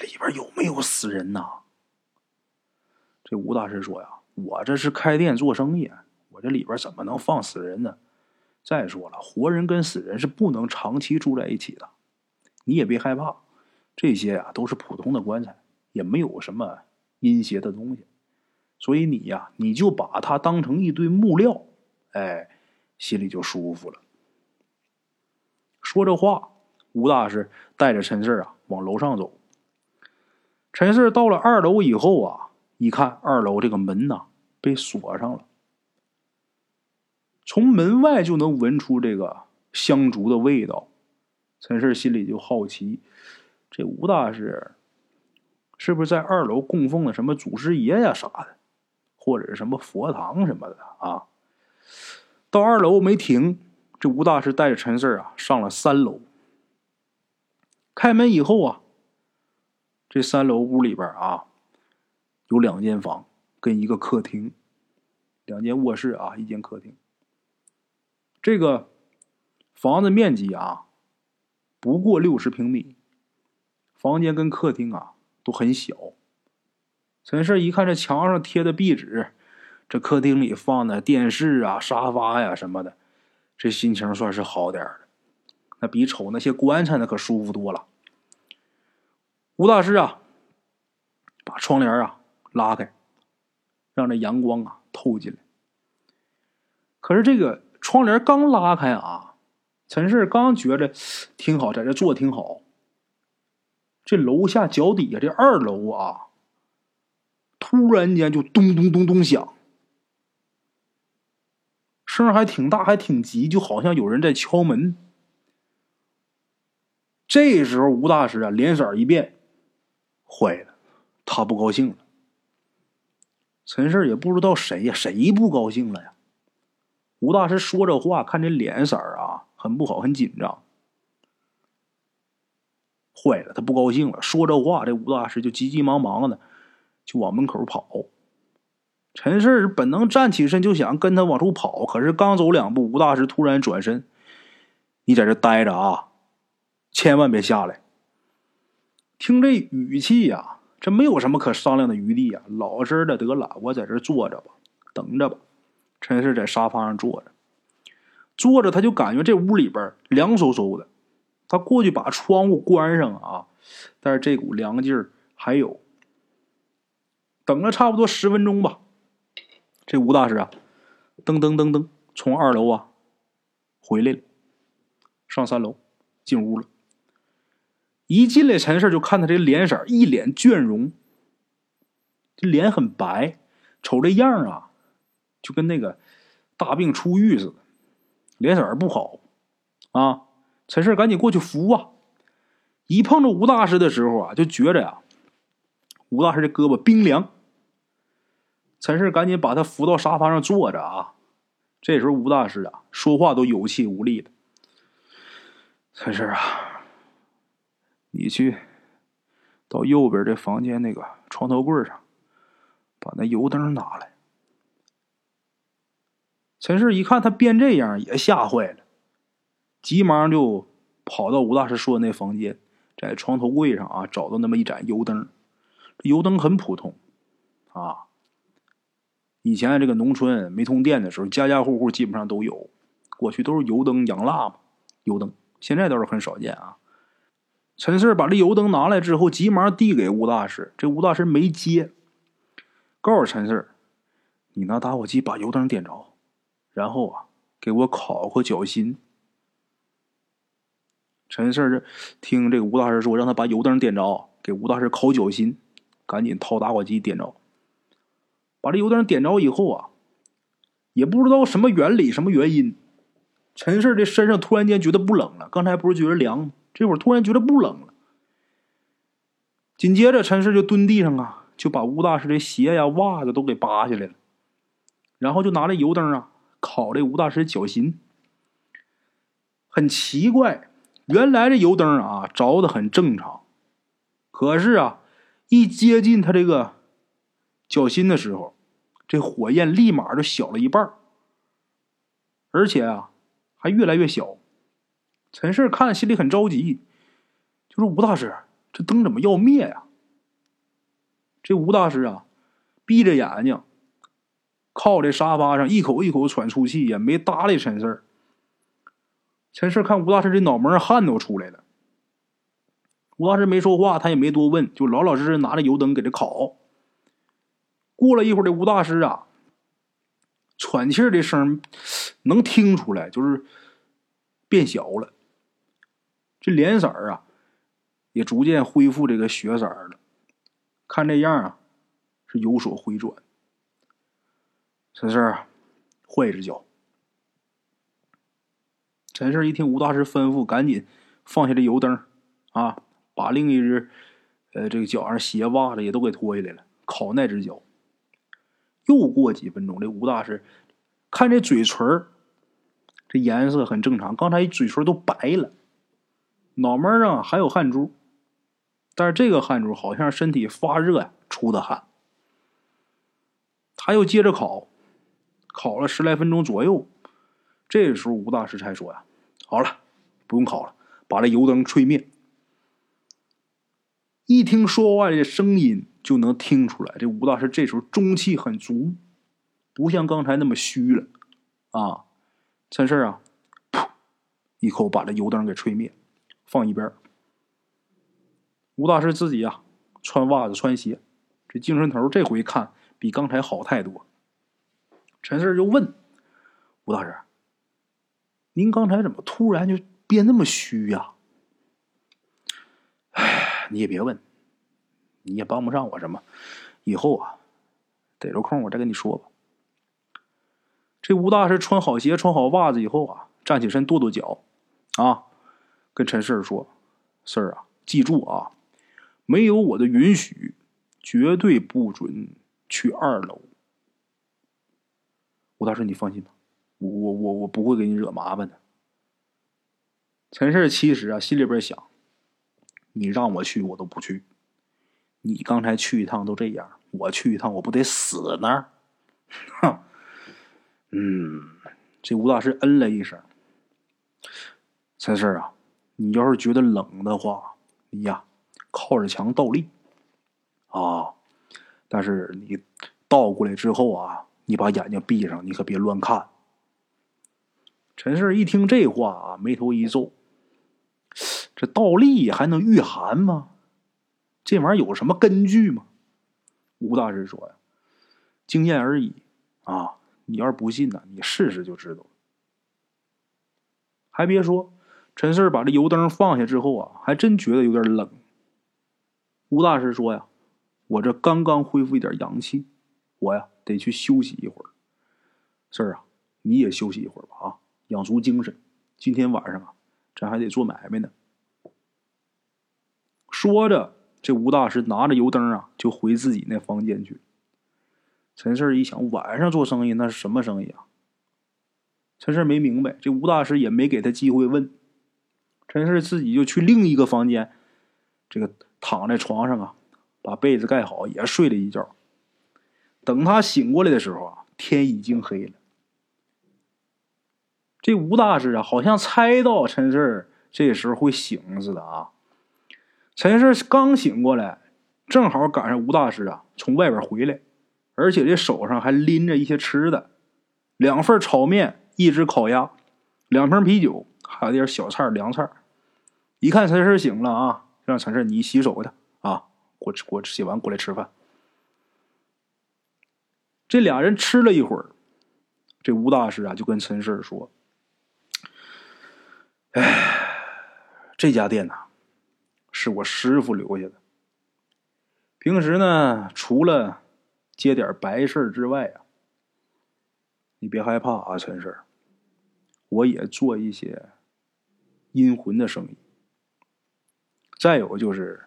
里边有没有死人呐？这吴大师说呀：“我这是开店做生意，我这里边怎么能放死人呢？再说了，活人跟死人是不能长期住在一起的，你也别害怕。”这些呀都是普通的棺材，也没有什么阴邪的东西，所以你呀，你就把它当成一堆木料，哎，心里就舒服了。说这话，吴大师带着陈四啊往楼上走。陈四到了二楼以后啊，一看二楼这个门呐被锁上了，从门外就能闻出这个香烛的味道。陈四心里就好奇。这吴大师是不是在二楼供奉的什么祖师爷呀啥的，或者是什么佛堂什么的啊？到二楼没停，这吴大师带着陈四啊上了三楼。开门以后啊，这三楼屋里边啊有两间房跟一个客厅，两间卧室啊，一间客厅。这个房子面积啊不过六十平米。房间跟客厅啊都很小。陈氏一看这墙上贴的壁纸，这客厅里放的电视啊、沙发呀什么的，这心情算是好点的。那比瞅那些棺材那可舒服多了。吴大师啊，把窗帘啊拉开，让这阳光啊透进来。可是这个窗帘刚拉开啊，陈氏刚觉着挺好，在这坐挺好，这楼下脚底下这二楼啊，突然间就咚咚咚咚响，声还挺大，还挺急，就好像有人在敲门。这时候吴大师啊，脸色一变，坏了，他不高兴了。陈氏也不知道谁呀，谁不高兴了呀？吴大师说着话，看这脸色儿啊，很不好，很紧张。坏了，他不高兴了。说着话，这吴大师就急急忙忙的就往门口跑。陈氏本能站起身就想跟他往出跑，可是刚走两步，吴大师突然转身：“你在这待着啊，千万别下来。”听这语气呀。这没有什么可商量的余地呀！老实的得了，我在这坐着吧，等着吧。陈氏在沙发上坐着，坐着他就感觉这屋里边凉飕飕的。他过去把窗户关上啊，但是这股凉劲儿还有。等了差不多十分钟吧，这吴大师啊，噔噔噔噔从二楼啊回来了，上三楼进屋了。一进来，陈氏就看他这脸色，一脸倦容，这脸很白，瞅这样啊，就跟那个大病初愈似的，脸色不好啊。陈氏赶紧过去扶啊，一碰着吴大师的时候啊，就觉着呀，吴大师这胳膊冰凉。陈氏赶紧把他扶到沙发上坐着啊。这时候吴大师啊，说话都有气无力的。陈氏啊。你去到右边这房间那个床头柜上，把那油灯拿来。陈氏一看他变这样，也吓坏了，急忙就跑到吴大师说的那房间，在床头柜上啊找到那么一盏油灯。油灯很普通啊，以前这个农村没通电的时候，家家户户基本上都有，过去都是油灯养蜡嘛，油灯现在倒是很少见啊。陈四把这油灯拿来之后，急忙递给吴大师。这吴大师没接，告诉陈四：“你拿打火机把油灯点着，然后啊，给我烤个脚心。”陈四这听这个吴大师说，让他把油灯点着，给吴大师烤脚心，赶紧掏打火机点着。把这油灯点着以后啊，也不知道什么原理、什么原因，陈四这身上突然间觉得不冷了。刚才不是觉得凉？这会儿突然觉得不冷了，紧接着陈氏就蹲地上啊，就把吴大师的鞋呀、袜子都给扒下来了，然后就拿着油灯啊烤这吴大师脚心。很奇怪，原来这油灯啊着的很正常，可是啊，一接近他这个脚心的时候，这火焰立马就小了一半而且啊还越来越小。陈氏看心里很着急，就说：“吴大师，这灯怎么要灭呀？”这吴大师啊，闭着眼睛，靠在沙发上，一口一口喘粗气，也没搭理陈氏。陈氏看吴大师这脑门汗都出来了，吴大师没说话，他也没多问，就老老实实拿着油灯给他烤。过了一会儿，这吴大师啊，喘气的声能听出来，就是变小了。这脸色儿啊，也逐渐恢复这个血色了。看这样啊，是有所回转。陈四，换一只脚。陈四一听吴大师吩咐，赶紧放下这油灯，啊，把另一只，呃，这个脚上鞋袜子也都给脱下来了，烤那只脚。又过几分钟，这吴大师看这嘴唇这颜色很正常，刚才嘴唇都白了。脑门上还有汗珠，但是这个汗珠好像身体发热呀出的汗。他又接着烤，烤了十来分钟左右，这时候吴大师才说呀：“好了，不用烤了，把这油灯吹灭。”一听说话的声音就能听出来，这吴大师这时候中气很足，不像刚才那么虚了啊。陈氏啊，噗，一口把这油灯给吹灭。放一边吴大师自己呀，穿袜子穿鞋，这精神头这回看比刚才好太多。陈四就问吴大师：“您刚才怎么突然就变那么虚呀？哎，你也别问，你也帮不上我什么。以后啊，逮着空我再跟你说吧。这吴大师穿好鞋、穿好袜子以后啊，站起身跺跺脚，啊，跟陈四说：“四儿啊，记住啊，没有我的允许，绝对不准去二楼。”吴大师，你放心吧，我我我我不会给你惹麻烦的。陈氏其实啊，心里边想：你让我去，我都不去。你刚才去一趟都这样，我去一趟，我不得死那儿？哼！嗯，这吴大师嗯了一声。陈氏啊，你要是觉得冷的话，你呀靠着墙倒立啊。但是你倒过来之后啊，你把眼睛闭上，你可别乱看。陈氏一听这话啊，眉头一皱。这倒立还能御寒吗？这玩意儿有什么根据吗？吴大师说呀：“经验而已啊！你要是不信呢，你试试就知道了。”还别说，陈四把这油灯放下之后啊，还真觉得有点冷。吴大师说呀：“我这刚刚恢复一点阳气，我呀得去休息一会儿。四儿啊，你也休息一会儿吧啊，养足精神。今天晚上啊，咱还得做买卖呢。”说着，这吴大师拿着油灯啊，就回自己那房间去。陈四一想，晚上做生意那是什么生意啊？陈四没明白，这吴大师也没给他机会问。陈氏自己就去另一个房间，这个躺在床上啊，把被子盖好，也睡了一觉。等他醒过来的时候啊，天已经黑了。这吴大师啊，好像猜到陈氏这时候会醒似的啊。陈氏刚醒过来，正好赶上吴大师啊从外边回来，而且这手上还拎着一些吃的，两份炒面，一只烤鸭，两瓶啤酒，还有点小菜凉菜。一看陈胜醒了啊，让陈胜你洗手去啊，给我吃，我洗完过来吃饭。这俩人吃了一会儿，这吴大师啊就跟陈胜说：“哎，这家店呐。”是我师傅留下的。平时呢，除了接点白事之外啊，你别害怕啊，陈胜，我也做一些阴魂的生意。再有就是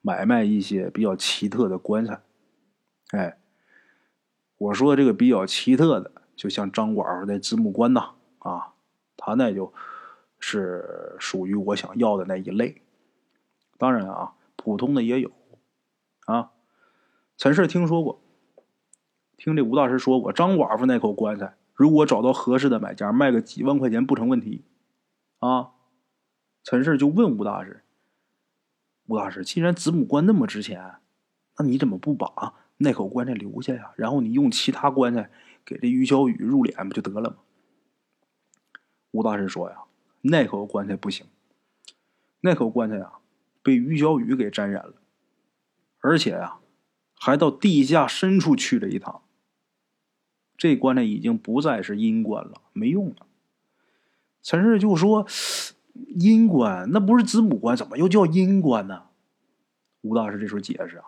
买卖一些比较奇特的棺材。哎，我说这个比较奇特的，就像张寡妇那子母棺呐，啊，他那就是属于我想要的那一类。当然啊，普通的也有，啊，陈氏听说过，听这吴大师说过，张寡妇那口棺材，如果找到合适的买家，卖个几万块钱不成问题，啊，陈氏就问吴大师：“吴大师，既然子母棺那么值钱，那你怎么不把那口棺材留下呀？然后你用其他棺材给这于小雨入殓不就得了吗？”吴大师说：“呀，那口棺材不行，那口棺材呀。”被于小雨给沾染了，而且呀，还到地下深处去了一趟。这棺材已经不再是阴棺了，没用了。陈氏就说：“阴棺那不是子母棺，怎么又叫阴棺呢？”吴大师这时候解释啊：“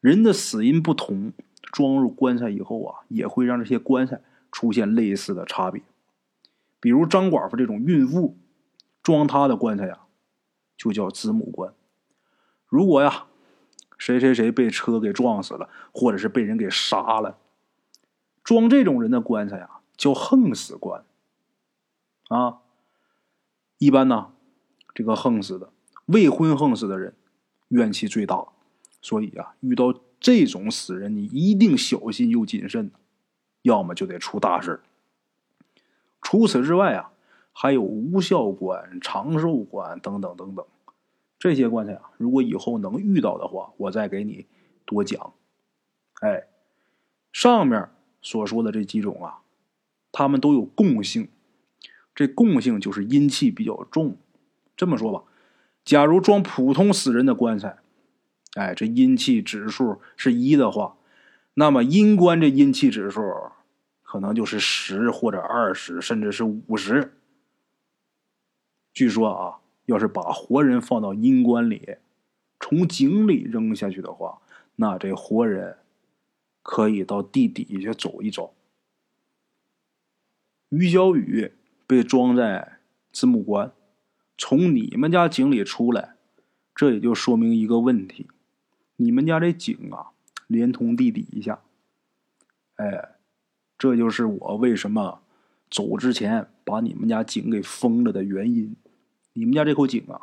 人的死因不同，装入棺材以后啊，也会让这些棺材出现类似的差别。比如张寡妇这种孕妇，装她的棺材呀。”就叫子母棺。如果呀，谁谁谁被车给撞死了，或者是被人给杀了，装这种人的棺材呀，叫横死棺。啊，一般呢，这个横死的未婚横死的人，怨气最大，所以啊，遇到这种死人，你一定小心又谨慎，要么就得出大事。除此之外啊。还有无效棺、长寿棺等等等等，这些棺材啊，如果以后能遇到的话，我再给你多讲。哎，上面所说的这几种啊，他们都有共性，这共性就是阴气比较重。这么说吧，假如装普通死人的棺材，哎，这阴气指数是一的话，那么阴棺这阴气指数可能就是十或者二十，甚至是五十。据说啊，要是把活人放到阴棺里，从井里扔下去的话，那这活人可以到地底下走一走。于小雨被装在子母棺，从你们家井里出来，这也就说明一个问题：你们家这井啊，连通地底下。哎，这就是我为什么走之前把你们家井给封了的原因。你们家这口井啊，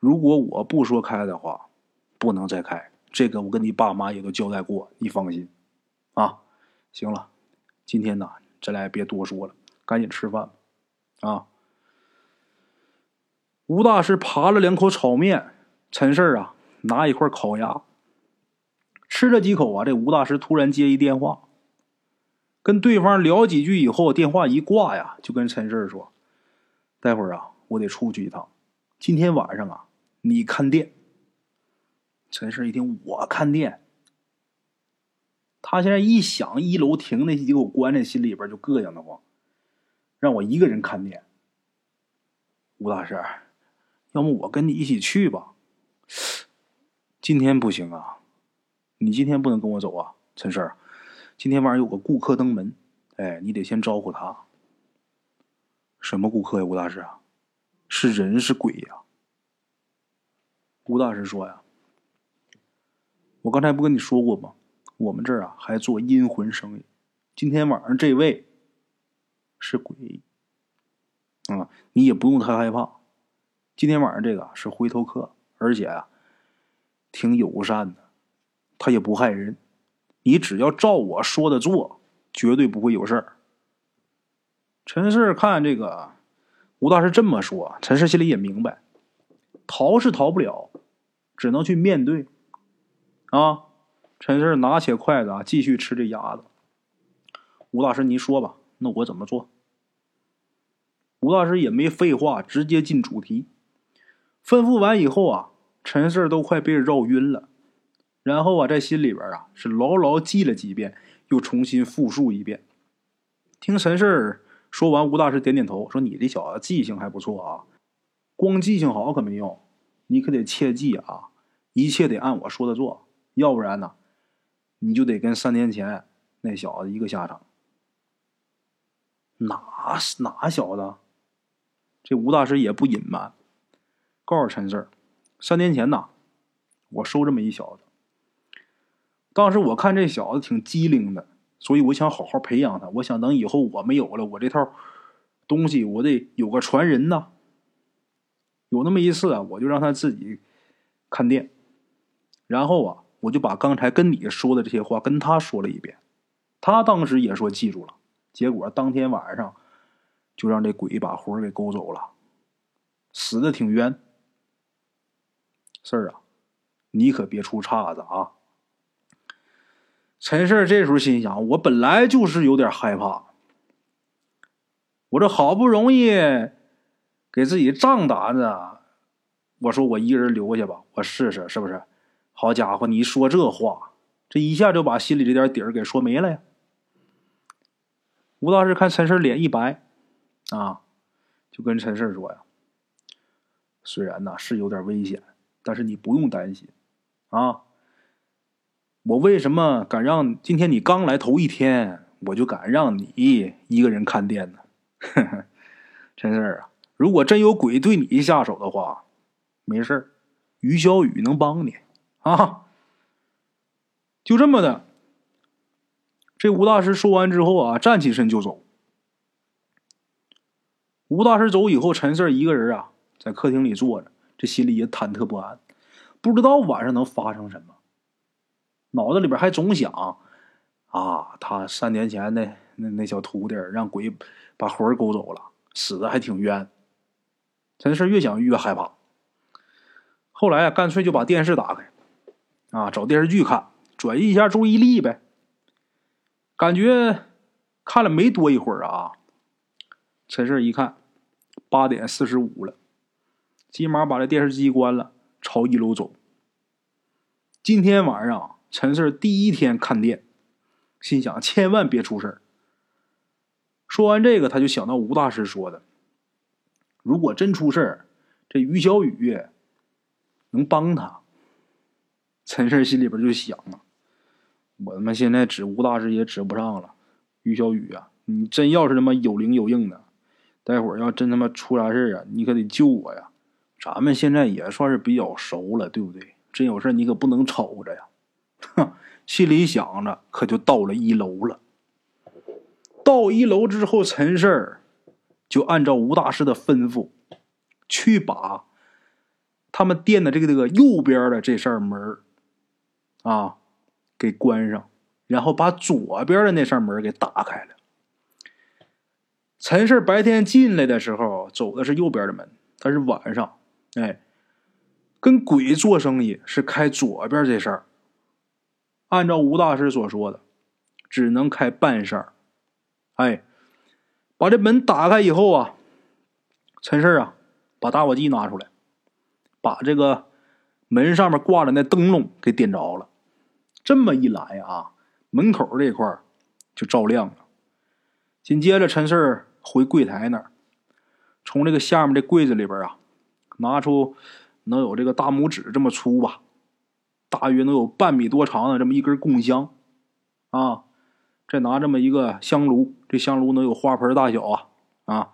如果我不说开的话，不能再开。这个我跟你爸妈也都交代过，你放心。啊，行了，今天呢，咱俩也别多说了，赶紧吃饭。啊，吴大师扒了两口炒面，陈氏啊拿一块烤鸭，吃了几口啊，这吴大师突然接一电话，跟对方聊几句以后，电话一挂呀，就跟陈氏说：“待会儿啊。”我得出去一趟，今天晚上啊，你看店。陈氏一听我看店，他现在一想一楼停那几口棺材，心里边就膈应的慌，让我一个人看店。吴大师，要么我跟你一起去吧。今天不行啊，你今天不能跟我走啊，陈氏。今天晚上有个顾客登门，哎，你得先招呼他。什么顾客呀，吴大师啊？是人是鬼呀？吴大师说呀：“我刚才不跟你说过吗？我们这儿啊还做阴魂生意。今天晚上这位是鬼啊，你也不用太害怕。今天晚上这个是回头客，而且啊挺友善的，他也不害人。你只要照我说的做，绝对不会有事儿。”陈氏看这个。吴大师这么说，陈氏心里也明白，逃是逃不了，只能去面对。啊，陈氏拿起筷子啊，继续吃这鸭子。吴大师，您说吧，那我怎么做？吴大师也没废话，直接进主题。吩咐完以后啊，陈氏都快被绕晕了。然后啊，在心里边啊是牢牢记了几遍，又重新复述一遍。听陈氏。说完，吴大师点点头，说：“你这小子记性还不错啊，光记性好可没用，你可得切记啊，一切得按我说的做，要不然呢，你就得跟三年前那小子一个下场。”哪哪小子？这吴大师也不隐瞒，告诉陈四三年前呐，我收这么一小子，当时我看这小子挺机灵的。所以我想好好培养他，我想等以后我没有了，我这套东西我得有个传人呐。有那么一次啊，我就让他自己看店，然后啊，我就把刚才跟你说的这些话跟他说了一遍，他当时也说记住了。结果当天晚上就让这鬼把魂给勾走了，死的挺冤。事儿啊，你可别出岔子啊！陈氏这时候心想：“我本来就是有点害怕，我这好不容易给自己仗胆子，我说我一个人留下吧，我试试是不是？好家伙，你说这话，这一下就把心里这点底儿给说没了呀！”吴大师看陈氏脸一白，啊，就跟陈氏说呀：“虽然呐是有点危险，但是你不用担心，啊。”我为什么敢让今天你刚来头一天，我就敢让你一个人看店呢？陈四啊，如果真有鬼对你下手的话，没事于小雨能帮你啊。就这么的，这吴大师说完之后啊，站起身就走。吴大师走以后，陈四一个人啊，在客厅里坐着，这心里也忐忑不安，不知道晚上能发生什么。脑子里边还总想，啊，他三年前那那那小徒弟让鬼把魂勾走了，死的还挺冤。陈四越想越害怕。后来啊，干脆就把电视打开，啊，找电视剧看，转移一下注意力呗。感觉看了没多一会儿啊，陈氏一看，八点四十五了，急忙把这电视机关了，朝一楼走。今天晚上。陈四第一天看店，心想千万别出事儿说完这个，他就想到吴大师说的：“如果真出事儿，这于小雨能帮他。”陈氏心里边就想啊：“我他妈现在指吴大师也指不上了，于小雨啊，你真要是他妈有灵有应的，待会儿要真他妈出啥事儿啊，你可得救我呀！咱们现在也算是比较熟了，对不对？真有事儿你可不能瞅着呀！”哼，心里想着，可就到了一楼了。到一楼之后，陈氏儿就按照吴大师的吩咐，去把他们店的这个这个右边的这扇门啊给关上，然后把左边的那扇门给打开了。陈氏白天进来的时候走的是右边的门，但是晚上，哎，跟鬼做生意是开左边这扇按照吴大师所说的，只能开半扇哎，把这门打开以后啊，陈氏啊，把打火机拿出来，把这个门上面挂的那灯笼给点着了。这么一来啊，门口这块就照亮了。紧接着，陈氏回柜台那儿，从这个下面这柜子里边啊，拿出能有这个大拇指这么粗吧，大约能有半米多长的这么一根供香啊。再拿这么一个香炉，这香炉能有花盆大小啊！啊，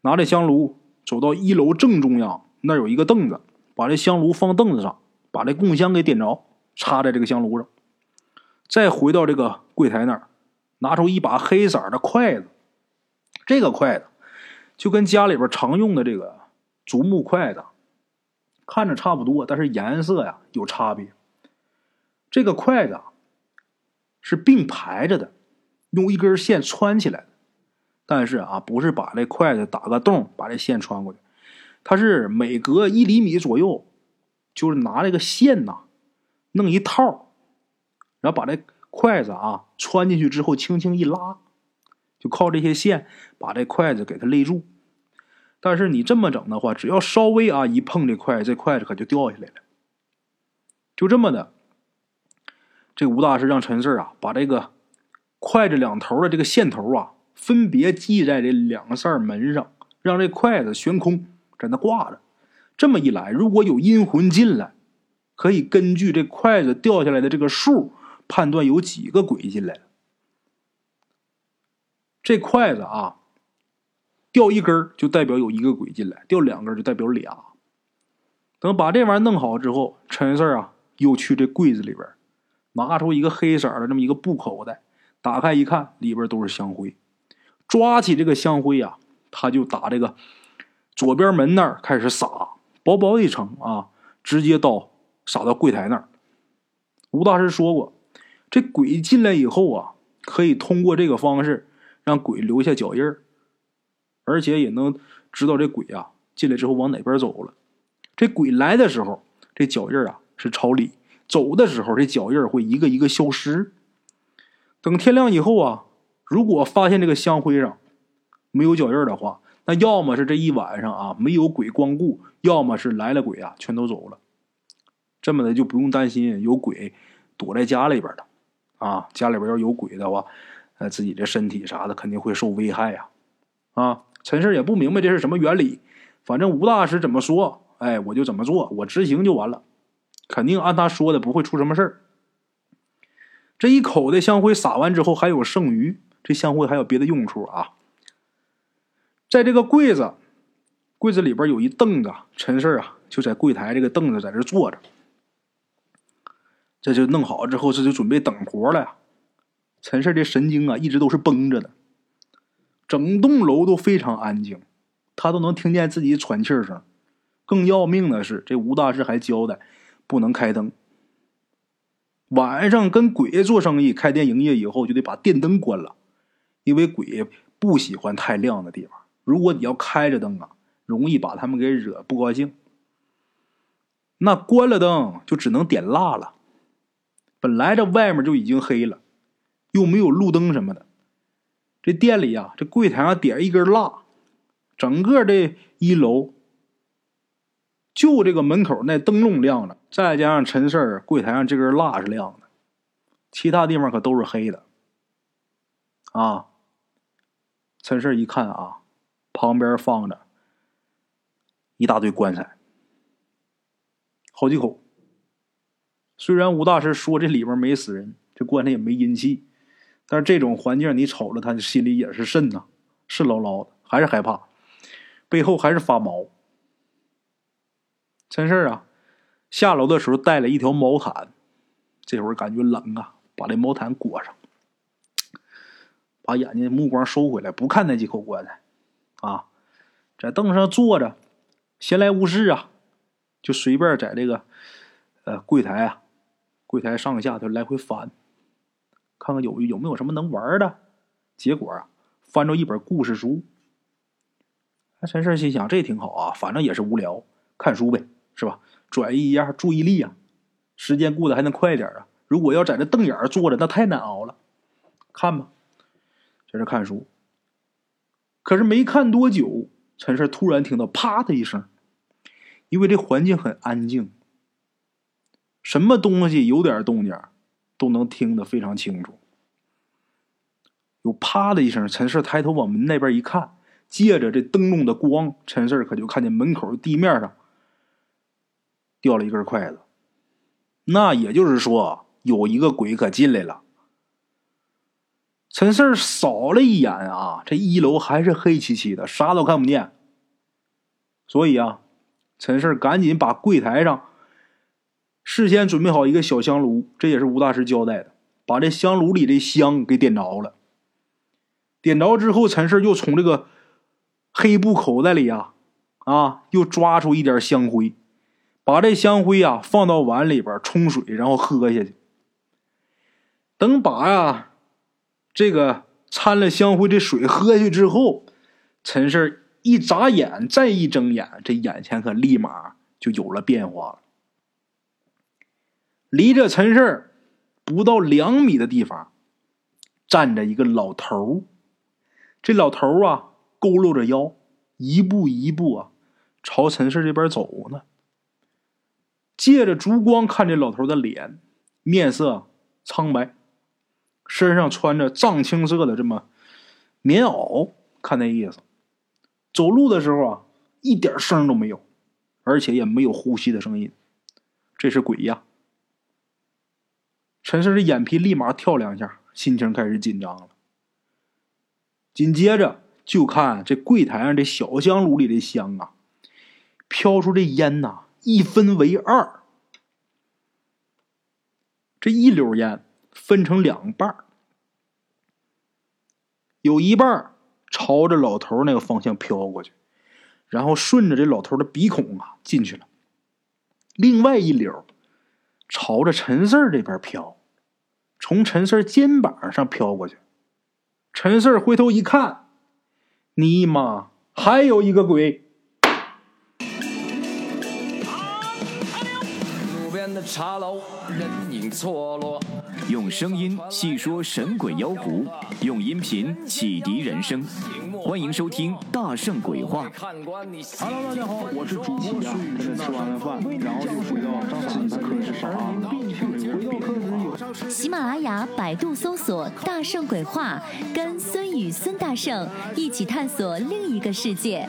拿这香炉走到一楼正中央，那有一个凳子，把这香炉放凳子上，把这供香给点着，插在这个香炉上。再回到这个柜台那儿，拿出一把黑色的筷子，这个筷子就跟家里边常用的这个竹木筷子看着差不多，但是颜色呀有差别。这个筷子是并排着的。用一根线穿起来但是啊，不是把这筷子打个洞，把这线穿过去，它是每隔一厘米左右，就是拿这个线呐，弄一套，然后把这筷子啊穿进去之后，轻轻一拉，就靠这些线把这筷子给它勒住。但是你这么整的话，只要稍微啊一碰这筷子，这筷子可就掉下来了。就这么的，这吴大师让陈四啊把这个。筷子两头的这个线头啊，分别系在这两扇门上，让这筷子悬空在那挂着。这么一来，如果有阴魂进来，可以根据这筷子掉下来的这个数，判断有几个鬼进来。这筷子啊，掉一根就代表有一个鬼进来，掉两根就代表俩。等把这玩意儿弄好之后，陈四啊又去这柜子里边拿出一个黑色的这么一个布口袋。打开一看，里边都是香灰。抓起这个香灰呀，他就打这个左边门那儿开始撒，薄薄一层啊，直接到撒到柜台那儿。吴大师说过，这鬼进来以后啊，可以通过这个方式让鬼留下脚印儿，而且也能知道这鬼啊进来之后往哪边走了。这鬼来的时候，这脚印儿啊是朝里；走的时候，这脚印儿会一个一个消失。等天亮以后啊，如果发现这个香灰上没有脚印的话，那要么是这一晚上啊没有鬼光顾，要么是来了鬼啊全都走了。这么的就不用担心有鬼躲在家里边了啊，家里边要有鬼的话，呃，自己的身体啥的肯定会受危害呀。啊，陈氏也不明白这是什么原理，反正吴大师怎么说，哎，我就怎么做，我执行就完了，肯定按他说的，不会出什么事儿。这一口的香灰撒完之后还有剩余，这香灰还有别的用处啊。在这个柜子，柜子里边有一凳子，陈氏啊就在柜台这个凳子在这坐着。这就弄好之后，这就准备等活了呀。陈氏这神经啊一直都是绷着的，整栋楼都非常安静，他都能听见自己喘气声。更要命的是，这吴大师还交代不能开灯。晚上跟鬼做生意，开店营业以后就得把电灯关了，因为鬼不喜欢太亮的地方。如果你要开着灯啊，容易把他们给惹不高兴。那关了灯就只能点蜡了。本来这外面就已经黑了，又没有路灯什么的，这店里呀，这柜台上点一根蜡，整个这一楼。就这个门口那灯笼亮着，再加上陈四柜台上这根蜡是亮的，其他地方可都是黑的。啊，陈氏一看啊，旁边放着一大堆棺材，好几口。虽然吴大师说这里边没死人，这棺材也没阴气，但是这种环境你瞅着他心里也是瘆呐，是牢牢的，还是害怕，背后还是发毛。陈氏啊，下楼的时候带了一条毛毯，这会儿感觉冷啊，把这毛毯裹上。把眼睛目光收回来，不看那几口棺材，啊，在凳子上坐着，闲来无事啊，就随便在这个呃柜台啊，柜台上下就来回翻，看看有有没有什么能玩的。结果啊，翻着一本故事书。陈胜心想，这挺好啊，反正也是无聊，看书呗，是吧？转移一下注意力啊，时间过得还能快点啊。如果要在这瞪眼坐着，那太难熬了。看吧。在这看书，可是没看多久，陈胜突然听到“啪”的一声，因为这环境很安静，什么东西有点动静，都能听得非常清楚。有“啪”的一声，陈氏抬头往门那边一看，借着这灯笼的光，陈氏可就看见门口地面上掉了一根筷子，那也就是说，有一个鬼可进来了。陈四扫了一眼啊，这一楼还是黑漆漆的，啥都看不见。所以啊，陈四赶紧把柜台上事先准备好一个小香炉，这也是吴大师交代的，把这香炉里的香给点着了。点着之后，陈氏又从这个黑布口袋里呀，啊，又抓出一点香灰，把这香灰啊放到碗里边冲水，然后喝下去。等把呀。这个掺了香灰的水喝下去之后，陈氏一眨眼，再一睁眼，这眼前可立马就有了变化了。离着陈氏不到两米的地方，站着一个老头这老头啊，佝偻着腰，一步一步啊，朝陈氏这边走呢。借着烛光看这老头的脸，面色苍白。身上穿着藏青色的这么棉袄，看那意思，走路的时候啊，一点声都没有，而且也没有呼吸的声音，这是鬼呀！陈氏的眼皮立马跳两下，心情开始紧张了。紧接着就看这柜台上这小香炉里的香啊，飘出这烟呐，一分为二，这一绺烟。分成两半有一半朝着老头那个方向飘过去，然后顺着这老头的鼻孔啊进去了。另外一绺朝着陈四这边飘，从陈四肩膀上飘过去。陈四回头一看，尼玛，还有一个鬼！路边的茶楼，人影错落。用声音细说神鬼妖狐，用音频启迪人生。欢迎收听《大圣鬼话》。Hello，大家好，我是主播孙宇。吃完了饭，然后就回到自己的课室上啊。喜马拉雅、百度搜索“大圣鬼话”，跟孙宇、孙大圣一起探索另一个世界。